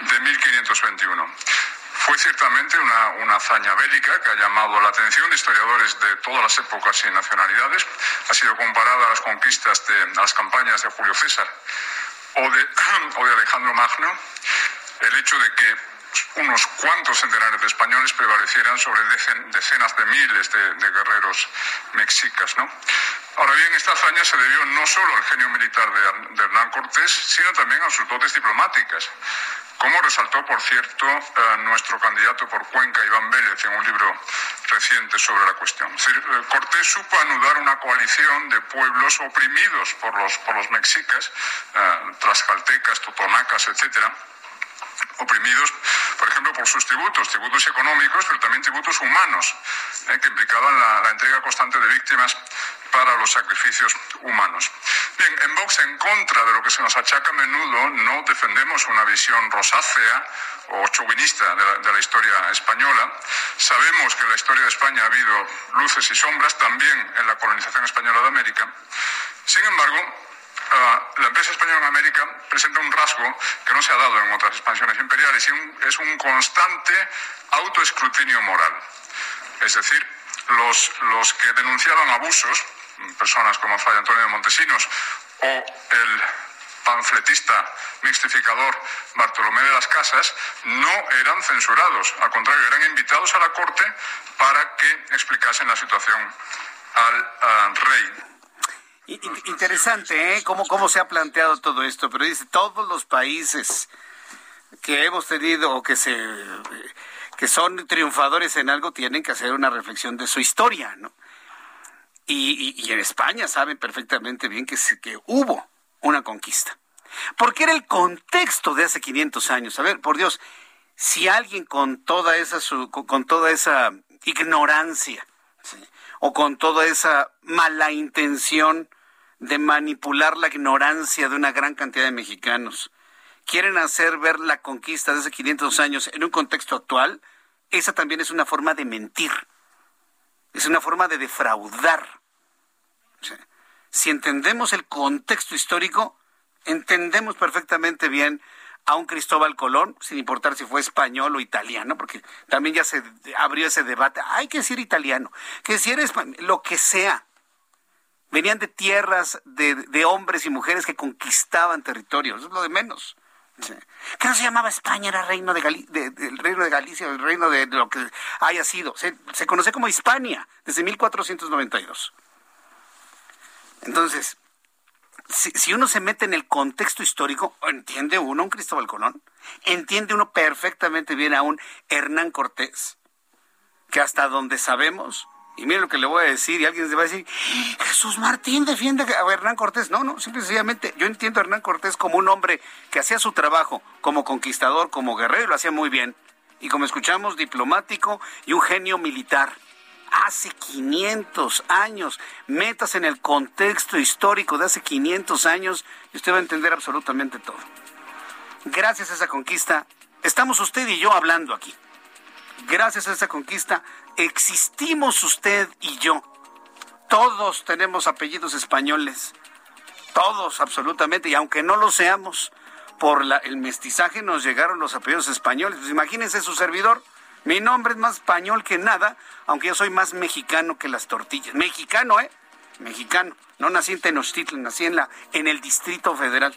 de 1521. Fue ciertamente una, una, hazaña bélica que ha llamado la atención de historiadores de todas las épocas y nacionalidades. Ha sido comparada a las conquistas de a las campañas de Julio César o de, o de Alejandro Magno. El hecho de que unos cuantos centenares de españoles prevalecieran sobre decenas de miles de, de guerreros mexicas. ¿no? Ahora bien, esta hazaña se debió no solo al genio militar de, de Hernán Cortés, sino también a sus dotes diplomáticas, como resaltó, por cierto, eh, nuestro candidato por Cuenca, Iván Vélez, en un libro reciente sobre la cuestión. Es decir, eh, Cortés supo anudar una coalición de pueblos oprimidos por los, por los mexicas, eh, tlaxcaltecas, totonacas, etcétera, oprimidos, por ejemplo, por sus tributos, tributos económicos, pero también tributos humanos, eh, que implicaban la, la, entrega constante de víctimas para los sacrificios humanos. Bien, en Vox, en contra de lo que se nos achaca a menudo, no defendemos una visión rosácea o chauvinista de la, de la historia española. Sabemos que en la historia de España ha habido luces y sombras, también en la colonización española de América. Sin embargo, la empresa española en América presenta un rasgo que no se ha dado en otras expansiones imperiales y es un constante autoescrutinio moral. Es decir, los, los que denunciaban abusos, personas como Fray Antonio de Montesinos o el panfletista mixtificador Bartolomé de las Casas, no eran censurados, al contrario, eran invitados a la corte para que explicasen la situación al, rey. Interesante, ¿eh? ¿Cómo, ¿Cómo se ha planteado todo esto? Pero dice, todos los países que hemos tenido o que se que son triunfadores en algo tienen que hacer una reflexión de su historia, ¿no? Y, en España saben perfectamente bien que, que hubo una conquista. Porque era el contexto de hace 500 años. A ver, por Dios, si alguien con toda esa, su, con toda esa ignorancia o con toda esa mala intención de manipular la ignorancia de una gran cantidad de mexicanos, quieren hacer ver la conquista de hace 500 años en un contexto actual, esa también es una forma de mentir, es una forma de defraudar. si entendemos el contexto histórico, entendemos perfectamente bien a un Cristóbal Colón, sin importar si fue español o italiano, porque también ya se abrió ese debate. Hay que decir italiano, que si eres lo que sea. Venían de tierras de, de hombres y mujeres que conquistaban territorios, es lo de menos. ¿Qué no se llamaba España? Era reino de, el reino de Galicia, el reino de, lo que haya sido. Se, conoce como Hispania desde 1492. Entonces, si, uno se mete en el contexto histórico, entiende uno a un Cristóbal Colón, entiende uno perfectamente bien a un Hernán Cortés, que hasta donde sabemos y mire lo que le voy a decir, y alguien se va a decir, Jesús Martín defiende a Hernán Cortés. No, no, simplemente yo entiendo a Hernán Cortés como un hombre que hacía su trabajo como conquistador, como guerrero, y lo hacía muy bien. Y como escuchamos, diplomático y un genio militar. Hace 500 años, metas en el contexto histórico de hace 500 años, y usted va a entender absolutamente todo. Gracias a esa conquista, estamos usted y yo hablando aquí. Gracias a esa conquista, existimos usted y yo. Todos tenemos apellidos españoles. Todos, absolutamente. Y aunque no lo seamos, por la, el mestizaje nos llegaron los apellidos españoles. Pues imagínense su servidor. Mi nombre es más español que nada, aunque yo soy más mexicano que las tortillas. Mexicano, ¿eh? Mexicano. No nací en Tenochtitlan, nací en, la, en el Distrito Federal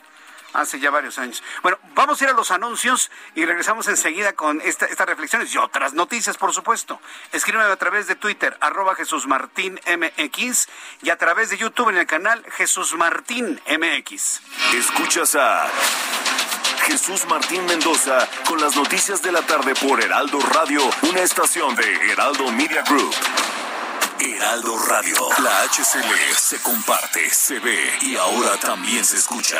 hace ya varios años. Bueno, vamos a ir a los anuncios y regresamos enseguida con esta, estas reflexiones y otras noticias, por supuesto. Escríbeme a través de Twitter, arroba Jesús Martín y a través de YouTube en el canal Jesús Martín MX. Escuchas a Jesús Martín Mendoza con las noticias de la tarde por Heraldo Radio, una estación de Heraldo Media Group. Heraldo Radio, la HCL se comparte, se ve y ahora también se escucha.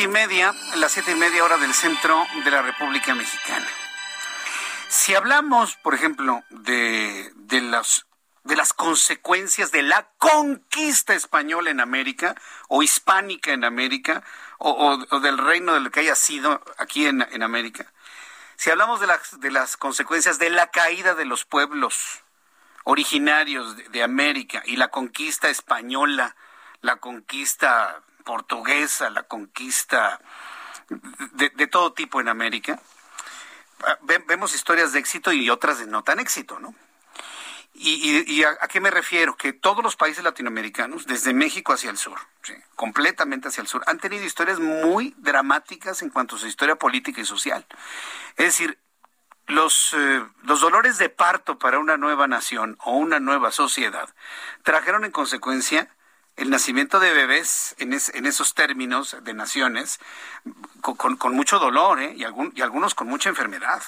Y media, las siete y media hora del centro de la República Mexicana. Si hablamos, por ejemplo, de, de, las, de las consecuencias de la conquista española en América, o hispánica en América, o, del reino de lo que haya sido aquí en, en América, si hablamos de las, de las consecuencias de la caída de los pueblos originarios de América y la conquista española, la conquista portuguesa, la conquista de, todo tipo en América, ah, vemos historias de éxito y otras de no tan éxito, ¿no? ¿Y, a, qué me refiero? Que todos los países latinoamericanos, desde México hacia el sur, completamente hacia el sur, han tenido historias muy dramáticas en cuanto a su historia política y social. Es decir, los, eh, los dolores de parto para una nueva nación o una nueva sociedad trajeron en consecuencia el nacimiento de bebés en, esos términos de naciones con, mucho dolor ¿eh? y, y algunos con mucha enfermedad.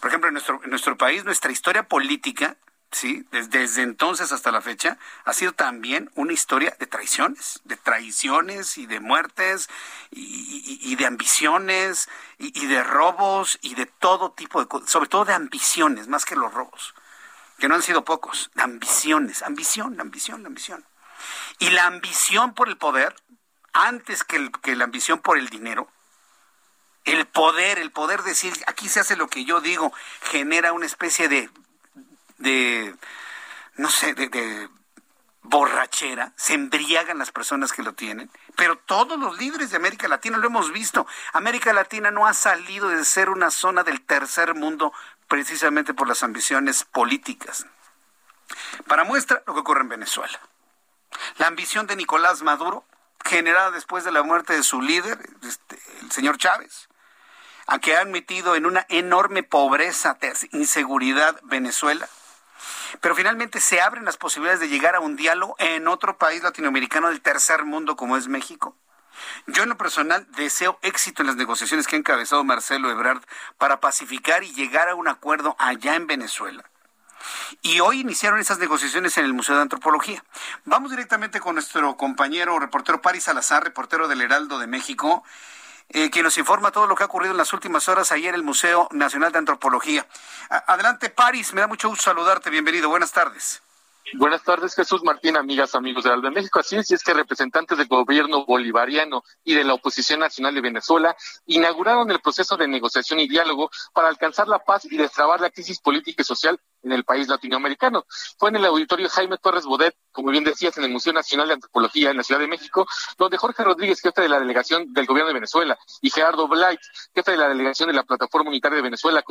Por ejemplo, en nuestro, en nuestro país, nuestra historia política, ¿sí? Desde, entonces hasta la fecha, ha sido también una historia de traiciones, de traiciones y de muertes y, de ambiciones y, de robos y de todo tipo de sobre todo de ambiciones, más que los robos, que no han sido pocos, ambiciones, ambición, ambición, ambición. Y la ambición por el poder, antes que, que la ambición por el dinero, el poder, el poder decir, aquí se hace lo que yo digo, genera una especie de, de no sé, de, de borrachera, se embriagan las personas que lo tienen, pero todos los líderes de América Latina lo hemos visto. América Latina no ha salido de ser una zona del tercer mundo precisamente por las ambiciones políticas. Para muestra lo que ocurre en Venezuela. La ambición de Nicolás Maduro, generada después de la muerte de su líder, este, el señor Chávez, a que ha admitido en una enorme pobreza, inseguridad Venezuela. Pero finalmente se abren las posibilidades de llegar a un diálogo en otro país latinoamericano del tercer mundo como es México. Yo en lo personal deseo éxito en las negociaciones que ha encabezado Marcelo Ebrard para pacificar y llegar a un acuerdo allá en Venezuela. Y hoy iniciaron esas negociaciones en el Museo de Antropología. Vamos directamente con nuestro compañero reportero Paris Salazar, reportero del Heraldo de México, eh, quien nos informa todo lo que ha ocurrido en las últimas horas ayer en el Museo Nacional de Antropología. adelante, Paris, me da mucho gusto saludarte. Bienvenido, buenas tardes. Buenas tardes, Jesús Martín, amigas, amigos de México. Así es, y es que representantes del gobierno bolivariano y de la oposición nacional de Venezuela inauguraron el proceso de negociación y diálogo para alcanzar la paz y destrabar la crisis política y social en el país latinoamericano. Fue en el auditorio Jaime Torres Bodet, como bien decías, en el Museo Nacional de Antropología en la Ciudad de México, donde Jorge Rodríguez, jefe de la delegación del gobierno de Venezuela, y Gerardo Blight, jefe de la delegación de la Plataforma Unitaria de Venezuela,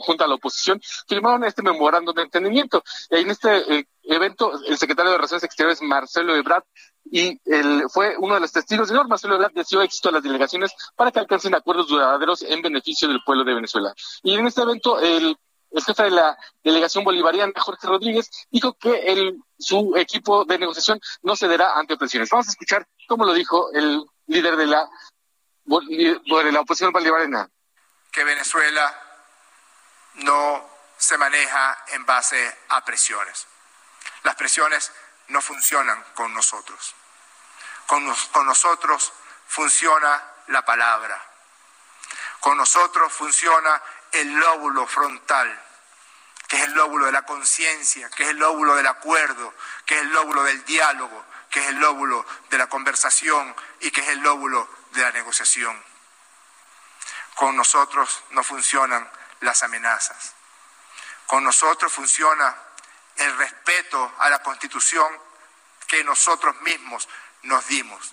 junto a la oposición, firmaron este memorándum de entendimiento. En este eh, evento, el secretario de Relaciones Exteriores, Marcelo Ebrard, y él fue uno de los testigos de. Marcelo Ebrard deseó éxito a las delegaciones para que alcancen acuerdos duraderos en beneficio del pueblo de Venezuela. Y en este evento, el, jefe de la delegación bolivariana, Jorge Rodríguez, dijo que el, su equipo de negociación no cederá ante presiones. Vamos a escuchar cómo lo dijo el líder de la, de la oposición bolivariana. Que Venezuela no se maneja en base a presiones. Las presiones no funcionan con nosotros. Con, nosotros funciona la palabra. Con nosotros funciona el lóbulo frontal, que es el lóbulo de la conciencia, que es el lóbulo del acuerdo, que es el lóbulo del diálogo, que es el lóbulo de la conversación y que es el lóbulo de la negociación. Con nosotros no funcionan las amenazas. Con nosotros funciona el respeto a la constitución que nosotros mismos nos dimos.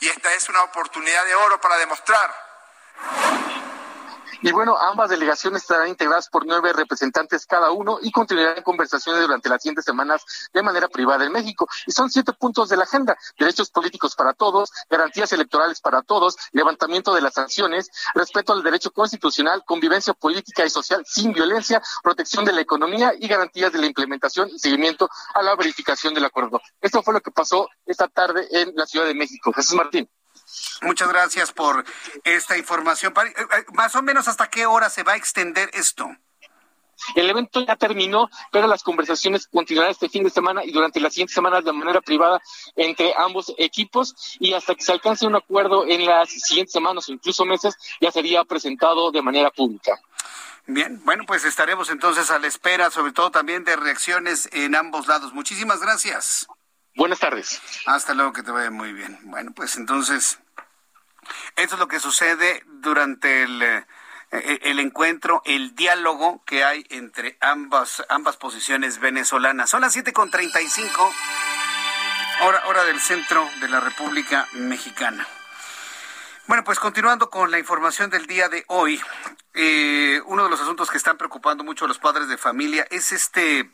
Y esta es una oportunidad de oro para demostrar y bueno, ambas delegaciones estarán integradas por nueve representantes cada uno y continuarán conversaciones durante las siguientes semanas de manera privada en México. Y son siete puntos de la agenda. Derechos políticos para todos, garantías electorales para todos, levantamiento de las sanciones, respeto al derecho constitucional, convivencia política y social sin violencia, protección de la economía y garantías de la implementación y seguimiento a la verificación del acuerdo. Esto fue lo que pasó esta tarde en la Ciudad de México. Jesús Martín. Muchas gracias por esta información. Eh, eh, más o menos hasta qué hora se va a extender esto. El evento ya terminó, pero las conversaciones continuarán este fin de semana y durante las siguientes semanas de manera privada entre ambos equipos y hasta que se alcance un acuerdo en las siguientes semanas o incluso meses ya sería presentado de manera pública. Bien, bueno, pues estaremos entonces a la espera, sobre todo también de reacciones en ambos lados. Muchísimas gracias. Buenas tardes. Hasta luego, que te vaya muy bien. Bueno, pues entonces, esto es lo que sucede durante el, eh, el encuentro, el diálogo que hay entre ambas, ambas posiciones venezolanas. Son las 7.35, hora, hora del centro de la República Mexicana. Bueno, pues continuando con la información del día de hoy, eh, uno de los asuntos que están preocupando mucho a los padres de familia es este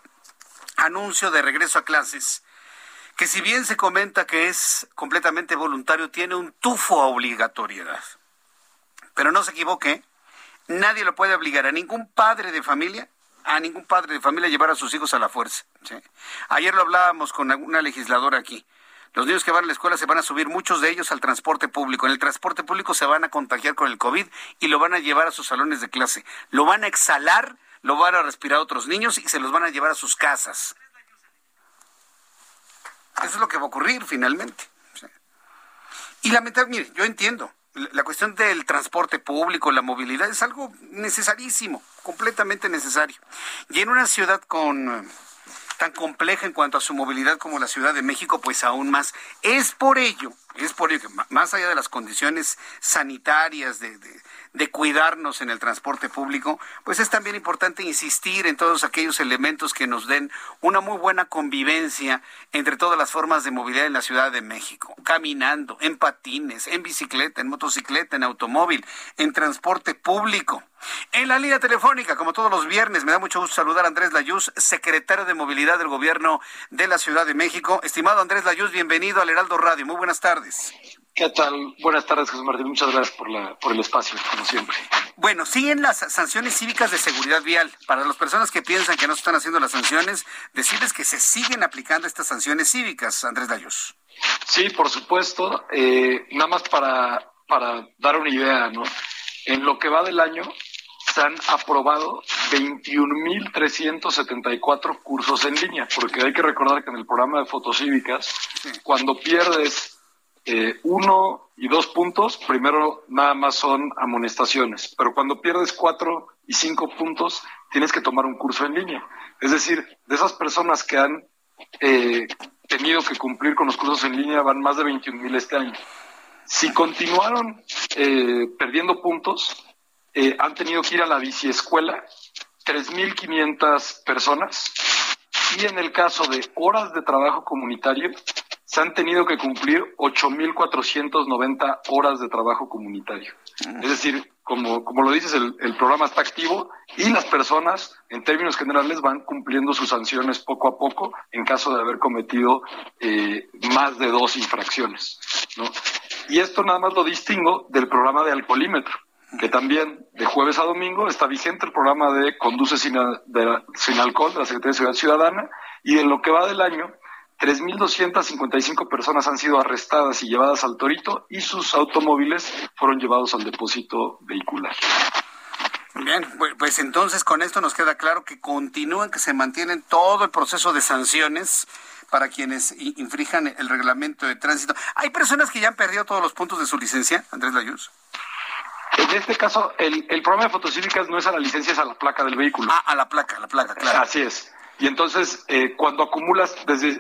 anuncio de regreso a clases que si bien se comenta que es completamente voluntario, tiene un tufo a obligatoriedad. Pero no se equivoque, nadie lo puede obligar a ningún padre de familia, a ningún padre de familia llevar a sus hijos a la fuerza. Ayer lo hablábamos con una legisladora aquí. Los niños que van a la escuela se van a subir, muchos de ellos, al transporte público. En el transporte público se van a contagiar con el COVID y lo van a llevar a sus salones de clase. Lo van a exhalar, lo van a respirar otros niños y se los van a llevar a sus casas. Eso es lo que va a ocurrir finalmente. Y lamentablemente, mire, yo entiendo, la cuestión del transporte público, la movilidad, es algo necesarísimo, completamente necesario. Y en una ciudad con tan compleja en cuanto a su movilidad como la Ciudad de México, pues aún más. Es por ello, es por ello que más allá de las condiciones sanitarias, de, cuidarnos en el transporte público, pues es también importante insistir en todos aquellos elementos que nos den una muy buena convivencia entre todas las formas de movilidad en la Ciudad de México, caminando, en patines, en bicicleta, en motocicleta, en automóvil, en transporte público. En la línea telefónica, como todos los viernes, me da mucho gusto saludar a Andrés Layuz, secretario de Movilidad del Gobierno de la Ciudad de México. Estimado Andrés Layuz, bienvenido al Heraldo Radio. Muy buenas tardes. ¿Qué tal? Buenas tardes, Jesús Martín. Muchas gracias por, la, por el espacio, como siempre. Bueno, siguen las sanciones cívicas de seguridad vial. Para las personas que piensan que no se están haciendo las sanciones, decirles que se siguen aplicando estas sanciones cívicas, Andrés Layuz. Sí, por supuesto. Eh, nada más para, para dar una idea, ¿no? En lo que va del año, se han aprobado 21.374 cursos en línea, porque hay que recordar que en el programa de fotocívicas, sí. cuando pierdes eh, uno y dos puntos, primero nada más son amonestaciones, pero cuando pierdes cuatro y cinco puntos, tienes que tomar un curso en línea. Es decir, de esas personas que han eh, tenido que cumplir con los cursos en línea, van más de 21.000 este año. Si continuaron eh, perdiendo puntos, eh, han tenido que ir a la biciescuela 3.500 personas y en el caso de horas de trabajo comunitario se han tenido que cumplir 8.490 horas de trabajo comunitario. Es decir, como, como lo dices, el, el, programa está activo y las personas, en términos generales, van cumpliendo sus sanciones poco a poco en caso de haber cometido eh, más de dos infracciones. ¿no? Y esto nada más lo distingo del programa de alcoholímetro que también de jueves a domingo está vigente el programa de Conduce sin, de, sin alcohol de la Secretaría de Seguridad Ciudadana y en lo que va del año, 3.255 personas han sido arrestadas y llevadas al Torito y sus automóviles fueron llevados al depósito vehicular. Bien, pues entonces con esto nos queda claro que continúan, que se mantienen todo el proceso de sanciones para quienes infrijan el reglamento de tránsito. ¿Hay personas que ya han perdido todos los puntos de su licencia, Andrés Layuz? En este caso, el, el programa de fotocívicas no es a la licencia, es a la placa del vehículo. Ah, a la placa, a la placa, claro. Así es. Y entonces, eh, cuando acumulas,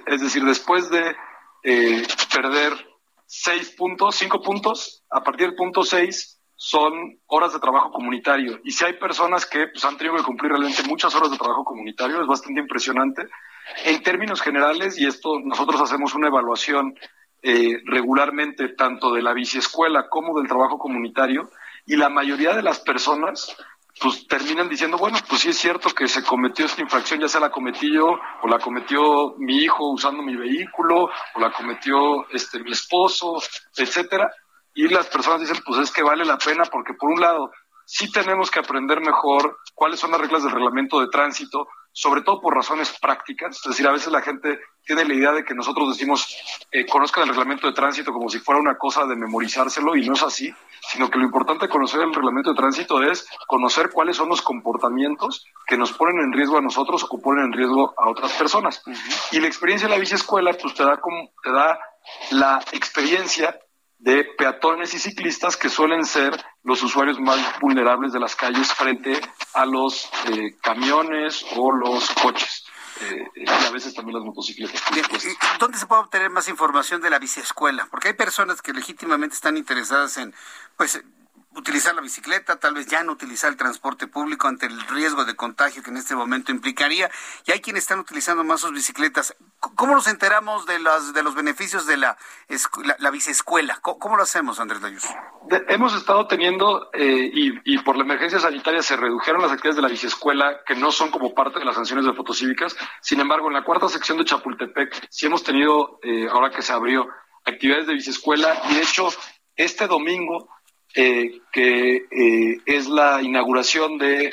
es decir, después de eh, perder seis puntos, cinco puntos, a partir del punto seis son horas de trabajo comunitario. Y si hay personas que pues, han tenido que cumplir realmente muchas horas de trabajo comunitario, es bastante impresionante. En términos generales, y esto nosotros hacemos una evaluación eh, regularmente tanto de la biciescuela como del trabajo comunitario, y la mayoría de las personas pues terminan diciendo, bueno, pues sí es cierto que se cometió esta infracción, ya se la cometí yo, o la cometió mi hijo usando mi vehículo, o la cometió este mi esposo, etcétera, y las personas dicen, pues es que vale la pena porque por un lado sí tenemos que aprender mejor cuáles son las reglas del reglamento de tránsito, sobre todo por razones prácticas. Es decir, a veces la gente tiene la idea de que nosotros decimos, eh, conozcan el reglamento de tránsito como si fuera una cosa de memorizárselo y no es así, sino que lo importante de conocer el reglamento de tránsito es conocer cuáles son los comportamientos que nos ponen en riesgo a nosotros o ponen en riesgo a otras personas. Uh -huh. Y la experiencia de la biciescuela pues te da, como, te da la experiencia de peatones y ciclistas que suelen ser los usuarios más vulnerables de las calles frente a los eh, camiones o los coches. Eh, y a veces también las motocicletas. ¿Dónde se puede obtener más información de la biciescuela? Porque hay personas que legítimamente están interesadas en, pues, utilizar la bicicleta, tal vez ya no utilizar el transporte público ante el riesgo de contagio que en este momento implicaría, y hay quienes están utilizando más sus bicicletas. ¿Cómo nos enteramos de los, de los beneficios de la, la, la biciescuela? ¿Cómo, ¿Cómo, lo hacemos, Andrés Layuz? hemos estado teniendo, eh, y, y, por la emergencia sanitaria se redujeron las actividades de la biciescuela, que no son como parte de las sanciones de fotocívicas. Sin embargo, en la cuarta sección de Chapultepec sí hemos tenido, eh, ahora que se abrió, actividades de biciescuela, y de hecho, este domingo eh, que eh, es la inauguración de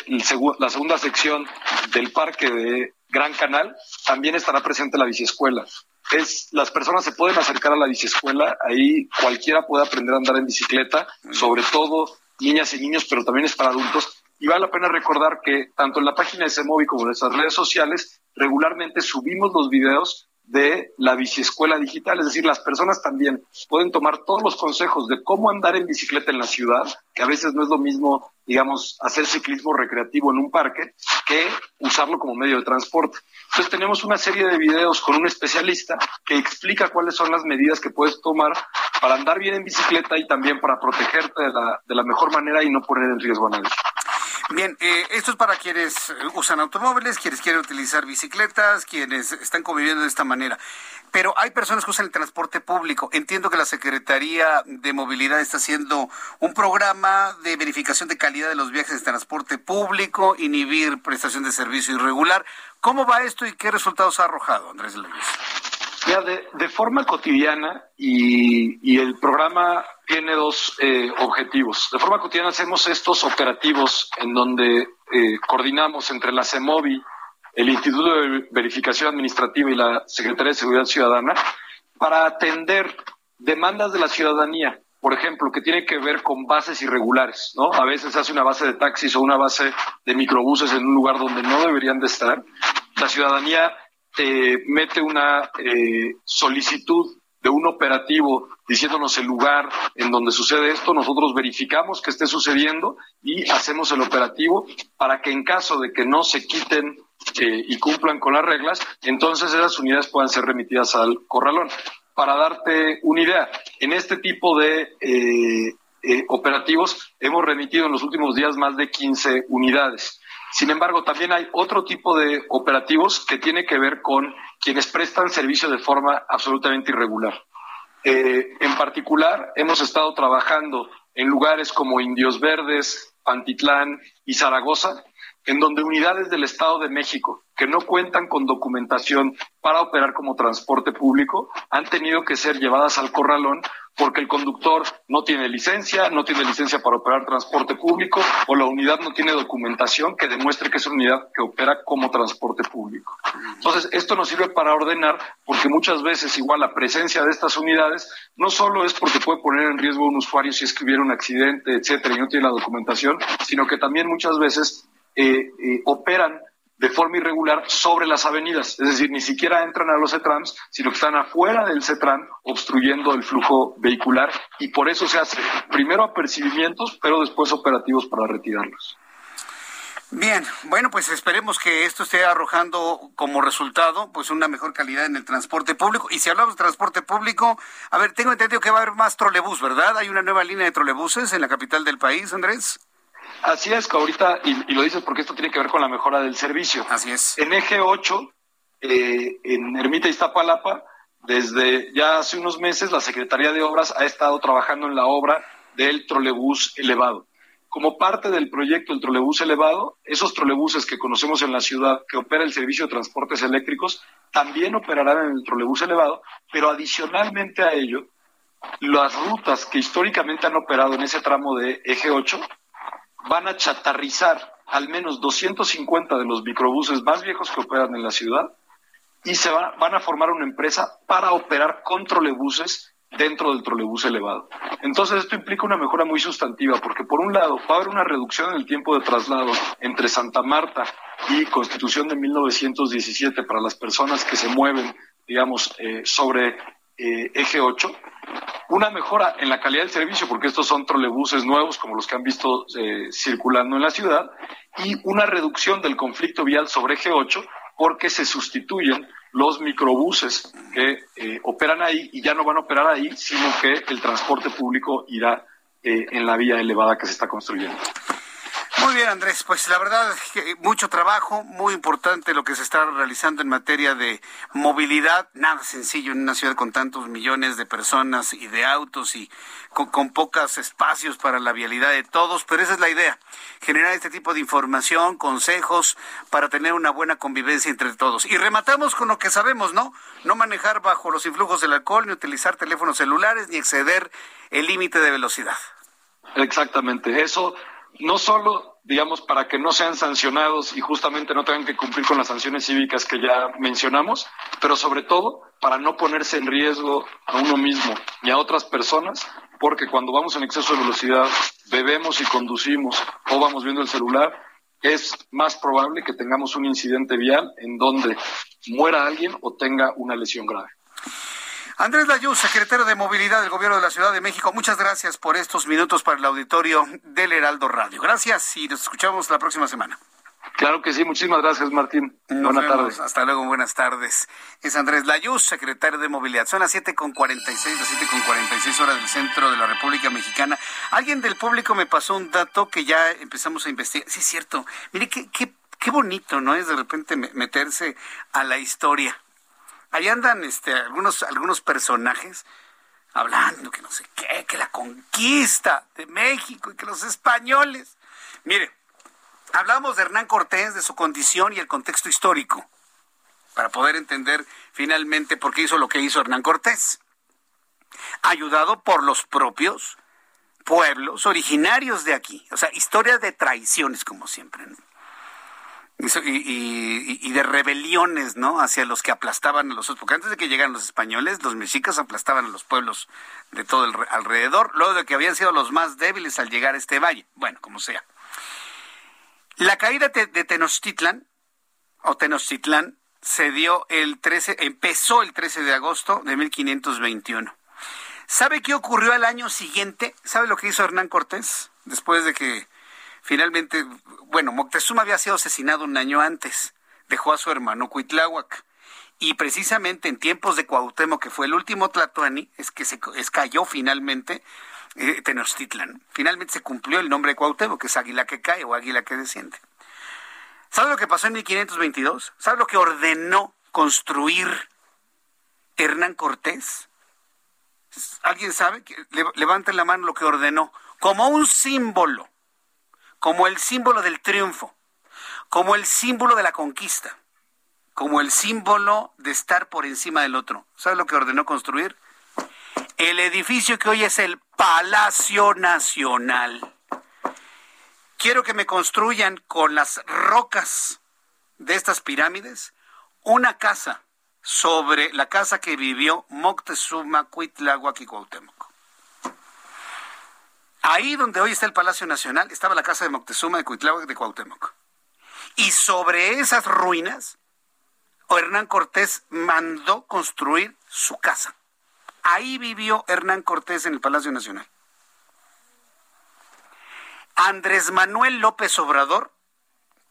la segunda sección del parque de Gran Canal, también estará presente la biciescuela. es las personas se pueden acercar a la biciescuela, ahí cualquiera puede aprender a andar en bicicleta, sobre todo niñas y niños, pero también es para adultos. Y vale la pena recordar que tanto en la página de CEMOVI como en nuestras redes sociales regularmente subimos los videos de la biciescuela digital, es decir, las personas también pueden tomar todos los consejos de cómo andar en bicicleta en la ciudad, que a veces no es lo mismo, digamos, hacer ciclismo recreativo en un parque que usarlo como medio de transporte. Entonces tenemos una serie de videos con un especialista que explica cuáles son las medidas que puedes tomar para andar bien en bicicleta y también para protegerte de la, de la mejor manera y no poner en riesgo a nadie. Bien, eh, esto es para quienes eh, usan automóviles, quienes quieren utilizar bicicletas, quienes están conviviendo de esta manera. Pero hay personas que usan el transporte público. Entiendo que la Secretaría de Movilidad está haciendo un programa de verificación de calidad de los viajes de transporte público, inhibir prestación de servicio irregular. ¿Cómo va esto y qué resultados ha arrojado, Andrés López? Ya, de, de forma cotidiana y, y el programa tiene dos eh, objetivos. De forma cotidiana hacemos estos operativos en donde eh, coordinamos entre la CEMOVI, el Instituto de Verificación Administrativa y la Secretaría de Seguridad Ciudadana para atender demandas de la ciudadanía, por ejemplo, que tiene que ver con bases irregulares, ¿no? A veces hace una base de taxis o una base de microbuses en un lugar donde no deberían de estar. La ciudadanía eh, mete una eh, solicitud de un operativo diciéndonos el lugar en donde sucede esto, nosotros verificamos que esté sucediendo y hacemos el operativo para que en caso de que no se quiten eh, y cumplan con las reglas, entonces esas unidades puedan ser remitidas al corralón. Para darte una idea, en este tipo de eh, operativos hemos remitido en los últimos días más de 15 unidades. Sin embargo, también hay otro tipo de operativos que tiene que ver con quienes prestan servicio de forma absolutamente irregular. Eh, en particular, hemos estado trabajando en lugares como Indios Verdes, Pantitlán y Zaragoza, en donde unidades del Estado de México que no cuentan con documentación para operar como transporte público han tenido que ser llevadas al corralón porque el conductor no tiene licencia, no tiene licencia para operar transporte público o la unidad no tiene documentación que demuestre que es una unidad que opera como transporte público. Entonces, esto nos sirve para ordenar porque muchas veces igual la presencia de estas unidades no solo es porque puede poner en riesgo a un usuario si es que hubiera un accidente, etcétera, y no tiene la documentación, sino que también muchas veces eh, eh, operan de forma irregular sobre las avenidas, es decir, ni siquiera entran a los CETRAMS, sino que están afuera del CETRAM obstruyendo el flujo vehicular y por eso se hace primero apercibimientos, pero después operativos para retirarlos. Bien, bueno, pues esperemos que esto esté arrojando como resultado pues una mejor calidad en el transporte público. Y si hablamos de transporte público, a ver, tengo entendido que va a haber más trolebús, ¿verdad? Hay una nueva línea de trolebuses en la capital del país, Andrés. Así es, que ahorita, y, lo dices porque esto tiene que ver con la mejora del servicio. Así es. En eje 8, eh, en Ermita Iztapalapa, desde ya hace unos meses, la Secretaría de Obras ha estado trabajando en la obra del trolebús elevado. Como parte del proyecto del trolebús elevado, esos trolebuses que conocemos en la ciudad, que opera el servicio de transportes eléctricos, también operarán en el trolebús elevado, pero adicionalmente a ello, las rutas que históricamente han operado en ese tramo de eje 8 van a chatarrizar al menos 250 de los microbuses más viejos que operan en la ciudad y se van a formar una empresa para operar con trolebuses dentro del trolebús elevado. Entonces esto implica una mejora muy sustantiva porque por un lado va a haber una reducción en el tiempo de traslado entre Santa Marta y Constitución de 1917 para las personas que se mueven, digamos, eh, sobre eh, eje 8, una mejora en la calidad del servicio, porque estos son trolebuses nuevos como los que han visto eh, circulando en la ciudad, y una reducción del conflicto vial sobre eje 8, porque se sustituyen los microbuses que eh, operan ahí y ya no van a operar ahí, sino que el transporte público irá eh, en la vía elevada que se está construyendo. Muy bien, Andrés. Pues la verdad, mucho trabajo, muy importante lo que se está realizando en materia de movilidad. Nada sencillo en una ciudad con tantos millones de personas y de autos y con, pocos espacios para la vialidad de todos, pero esa es la idea, generar este tipo de información, consejos para tener una buena convivencia entre todos. Y rematamos con lo que sabemos, ¿no? No manejar bajo los influjos del alcohol, ni utilizar teléfonos celulares, ni exceder el límite de velocidad. Exactamente, eso no solo digamos, para que no sean sancionados y justamente no tengan que cumplir con las sanciones cívicas que ya mencionamos, pero sobre todo para no ponerse en riesgo a uno mismo y a otras personas, porque cuando vamos en exceso de velocidad, bebemos y conducimos o vamos viendo el celular, es más probable que tengamos un incidente vial en donde muera alguien o tenga una lesión grave. Andrés Layú, secretario de Movilidad del Gobierno de la Ciudad de México, muchas gracias por estos minutos para el auditorio del Heraldo Radio. Gracias y nos escuchamos la próxima semana. Claro que sí, muchísimas gracias Martín. buenas tardes. Hasta luego, buenas tardes. Es Andrés Layuz, secretario de Movilidad. Son las 7.46, las 7.46 horas del centro de la República Mexicana. Alguien del público me pasó un dato que ya empezamos a investigar. Sí, es cierto. Mire, qué, qué, qué bonito, ¿no? Es de repente meterse a la historia. Ahí andan este, algunos, algunos personajes hablando que no sé qué, que la conquista de México y que los españoles. Mire, hablamos de Hernán Cortés, de su condición y el contexto histórico, para poder entender finalmente por qué hizo lo que hizo Hernán Cortés. Ayudado por los propios pueblos originarios de aquí. O sea, historia de traiciones, como siempre. ¿no? Y, de rebeliones, ¿no? Hacia los que aplastaban a los otros. Porque antes de que llegaran los españoles, los mexicas aplastaban a los pueblos de todo el alrededor, luego de que habían sido los más débiles al llegar a este valle. Bueno, como sea. La caída de Tenochtitlan, o Tenochtitlán, se dio el 13, empezó el 13 de agosto de 1521. ¿Sabe qué ocurrió al año siguiente? ¿Sabe lo que hizo Hernán Cortés? Después de que Finalmente, bueno, Moctezuma había sido asesinado un año antes. Dejó a su hermano Cuitláhuac. Y precisamente en tiempos de Cuauhtémoc, que fue el último Tlatoani, es que se cayó finalmente eh, Tenochtitlan. Finalmente se cumplió el nombre de Cuauhtémoc, que es águila que cae o águila que desciende. ¿Sabe lo que pasó en 1522? ¿Sabe lo que ordenó construir Hernán Cortés? ¿Alguien sabe? Levanten la mano lo que ordenó. Como un símbolo como el símbolo del triunfo, como el símbolo de la conquista, como el símbolo de estar por encima del otro. ¿Sabe lo que ordenó construir? El edificio que hoy es el Palacio Nacional. Quiero que me construyan con las rocas de estas pirámides una casa sobre la casa que vivió Moctezuma, Cuitláhuac. Ahí donde hoy está el Palacio Nacional estaba la casa de Moctezuma de Cuitláhuac de Cuauhtémoc. Y sobre esas ruinas, Hernán Cortés mandó construir su casa. Ahí vivió Hernán Cortés en el Palacio Nacional. Andrés Manuel López Obrador,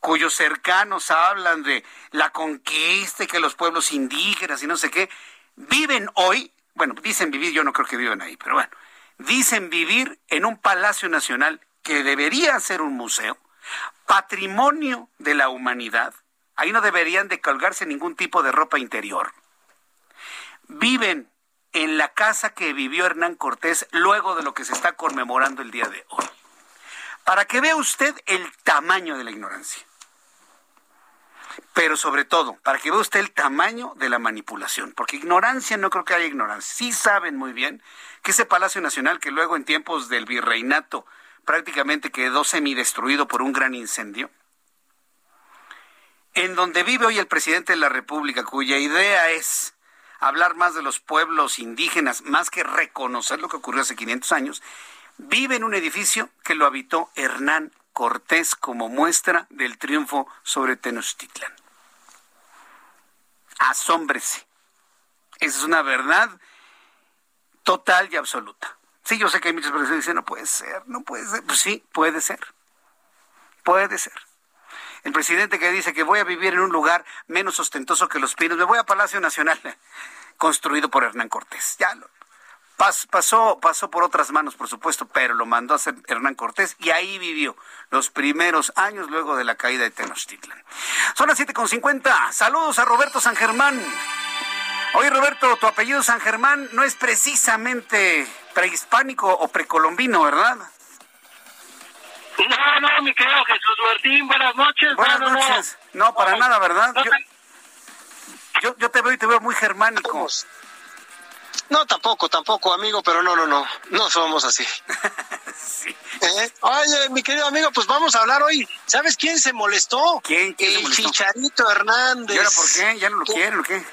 cuyos cercanos hablan de la conquista y que los pueblos indígenas y no sé qué, viven hoy, bueno, dicen vivir, yo no creo que vivan ahí, pero bueno, dicen vivir en un Palacio Nacional que debería ser un museo, patrimonio de la humanidad. Ahí no deberían de colgarse ningún tipo de ropa interior. Viven en la casa que vivió Hernán Cortés luego de lo que se está conmemorando el día de hoy. Para que vea usted el tamaño de la ignorancia. Pero sobre todo, para que vea usted el tamaño de la manipulación. Porque ignorancia no creo que haya ignorancia. Sí saben muy bien que ese Palacio Nacional que luego en tiempos del virreinato prácticamente quedó semidestruido por un gran incendio, en donde vive hoy el presidente de la República, cuya idea es hablar más de los pueblos indígenas, más que reconocer lo que ocurrió hace 500 años, vive en un edificio que lo habitó Hernán Cortés como muestra del triunfo sobre Tenochtitlan. Asómbrese. Esa es una verdad total y absoluta. Sí, yo sé que hay muchas personas que dicen, no puede ser, no puede ser. Pues sí, puede ser. Puede ser. El presidente que dice que voy a vivir en un lugar menos ostentoso que los pinos, me voy a Palacio Nacional, construido por Hernán Cortés. Ya lo, pasó, pasó por otras manos, por supuesto, pero lo mandó a hacer Hernán Cortés y ahí vivió los primeros años luego de la caída de Tenochtitlan. Son las 7.50. Saludos a Roberto San Germán. Oye, Roberto, tu apellido San Germán no es precisamente prehispánico o precolombino, ¿verdad? No, no, mi querido Jesús Martín, buenas noches. Buenas noches. No, para nada, ¿verdad? Yo, yo, te veo y te veo muy germánico. No, tampoco, tampoco, amigo, pero no, no, no, no somos así. sí. ¿Eh? Oye, mi querido amigo, pues vamos a hablar hoy. ¿Sabes quién se molestó? ¿Quién? ¿Quién El se molestó? Chicharito Hernández. ¿Y ahora por qué? ¿Ya no lo quieren o qué?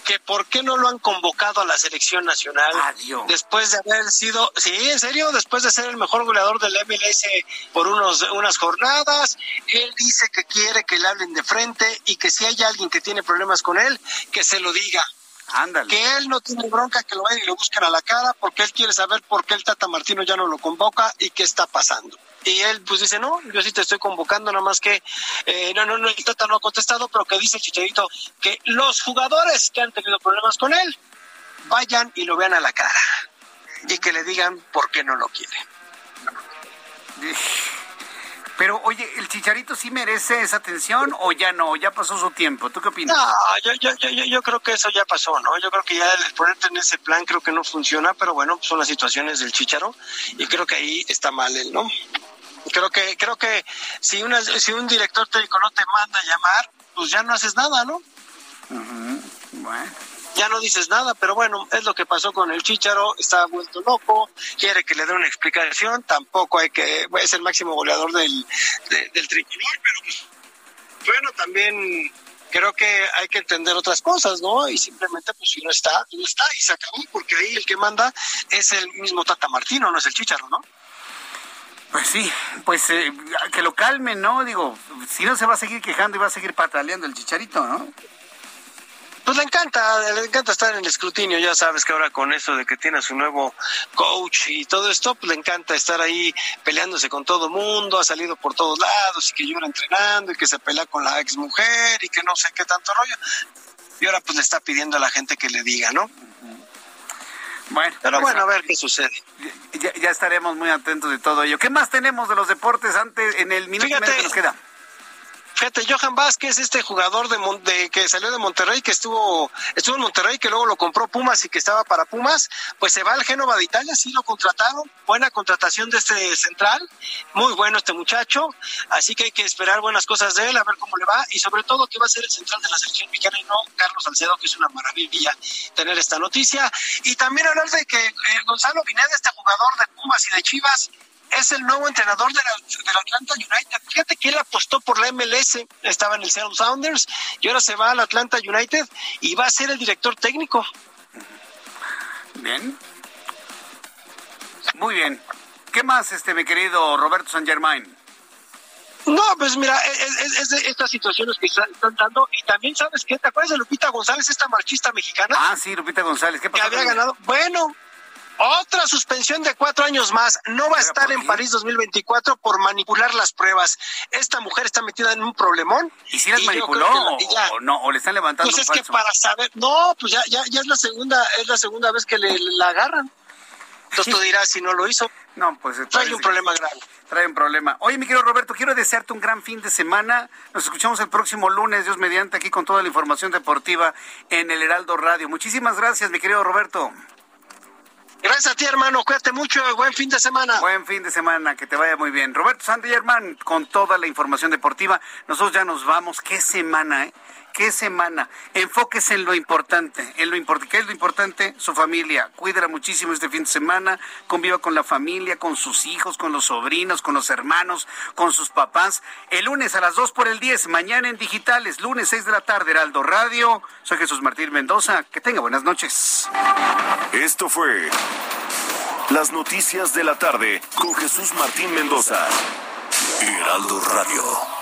que por qué no lo han convocado a la selección nacional Adiós. después de haber sido, sí, en serio, después de ser el mejor goleador del MLS por unos unas jornadas, él dice que quiere que le hablen de frente y que si hay alguien que tiene problemas con él, que se lo diga. Ándale. Que él no tiene bronca, que lo vayan y lo busquen a la cara, porque él quiere saber por qué el Tata Martino ya no lo convoca y qué está pasando. Y él pues dice, no, yo sí te estoy convocando, nada más que, eh, no, no, no, el Tata no ha contestado, pero que dice el Chicharito que los jugadores que han tenido problemas con él vayan y lo vean a la cara y que le digan por qué no lo quiere. Pero oye, ¿el Chicharito sí merece esa atención o ya no? ¿Ya pasó su tiempo? ¿Tú qué opinas? No, yo, yo, yo, yo- yo creo que eso ya pasó, ¿no? Yo creo que ya el ponerte en ese plan creo que no funciona, pero bueno, son las situaciones del Chicharo y creo que ahí está mal él, ¿no? Creo que creo que si una si un director técnico no te manda a llamar, pues ya no haces nada, ¿no? Bueno. Ya no dices nada, pero bueno, es lo que pasó con el Chicharo, está vuelto loco, quiere que le dé una explicación, tampoco hay que, es el máximo goleador del, de- del tricolor, pero pues, bueno, también creo que hay que entender otras cosas, ¿no? Y simplemente, pues si no está, no está y se acabó, porque ahí el que manda es el mismo Tata Martino, no es el Chicharo, ¿no? Pues sí, pues eh, que lo calmen, ¿no? Digo, si no se va a seguir quejando y va a seguir pataleando el Chicharito, ¿no? Pues le encanta, le encanta estar en el escrutinio, ya sabes que ahora con eso de que tiene a su nuevo coach y todo esto, pues le encanta estar ahí peleándose con todo el mundo, ha salido por todos lados y que llora entrenando y que se pelea con la ex mujer y que no sé qué tanto rollo. Y ahora pues le está pidiendo a la gente que le diga, ¿no? Bueno, Pero pues, bueno, a ver qué sucede. Ya, ya estaremos muy atentos de todo ello. ¿Qué más tenemos de los deportes antes en el minuto medio que nos queda? Fíjate, Johan Vázquez, este jugador de, Mon- de- que salió de Monterrey, que estuvo estuvo en Monterrey, que luego lo compró Pumas y que estaba para Pumas, pues se va al Génova de Italia, sí lo contrataron, buena contratación de este central, muy bueno este muchacho, así que hay que esperar buenas cosas de él, a ver cómo le va, y sobre todo que va a ser el central de la selección mexicana y no Carlos Salcedo, que es una maravilla tener esta noticia, y también hablar de que eh, Gonzalo Pineda, este jugador de Pumas y de Chivas, es el nuevo entrenador de del Atlanta United. Fíjate que él apostó por la MLS, estaba en el Seattle Sounders y ahora se va al Atlanta United y va a ser el director técnico. Bien. Muy bien. ¿Qué más, este, mi querido Roberto San Germain? No, pues mira, es, es- es de estas situaciones que están dando y también sabes que te acuerdas de Lupita González, esta marchista mexicana Ah, sí, Lupita González. ¿Qué que pasó? había con ella? ganado. Bueno, otra suspensión de cuatro años más. No va a estar en París 2024 por manipular las pruebas. Esta mujer está metida en un problemón. ¿Y si las manipuló la- o, y ya. o no? ¿O le están levantando Pues es un que para saber, no, pues ya, ya, ya es la segunda, es la segunda vez que le, la agarran. Entonces tú dirás si no lo hizo. No, pues Trae un problema grave. Trae un problema. Oye, mi querido Roberto, quiero desearte un gran fin de semana. Nos escuchamos el próximo lunes, Dios mediante, aquí con toda la información deportiva en el Heraldo Radio. Muchísimas gracias, mi querido Roberto. Gracias a ti, hermano. Cuídate mucho. Buen fin de semana. Buen fin de semana, que te vaya muy bien. Roberto San Germán, con toda la información deportiva. Nosotros ya nos vamos. Qué semana, ¿eh? Qué semana. Enfóquese en lo importante. En lo importante. ¿Qué es lo importante? Su familia. Cuídela muchísimo este fin de semana. Conviva con la familia, con sus hijos, con los sobrinos, con los hermanos, con sus papás. El lunes a las 2 por el 10. Mañana en digitales. Lunes 6 de la tarde, Heraldo Radio. Soy Jesús Martín Mendoza. Que tenga buenas noches. Esto fue las noticias de la tarde con Jesús Martín Mendoza. Heraldo Radio.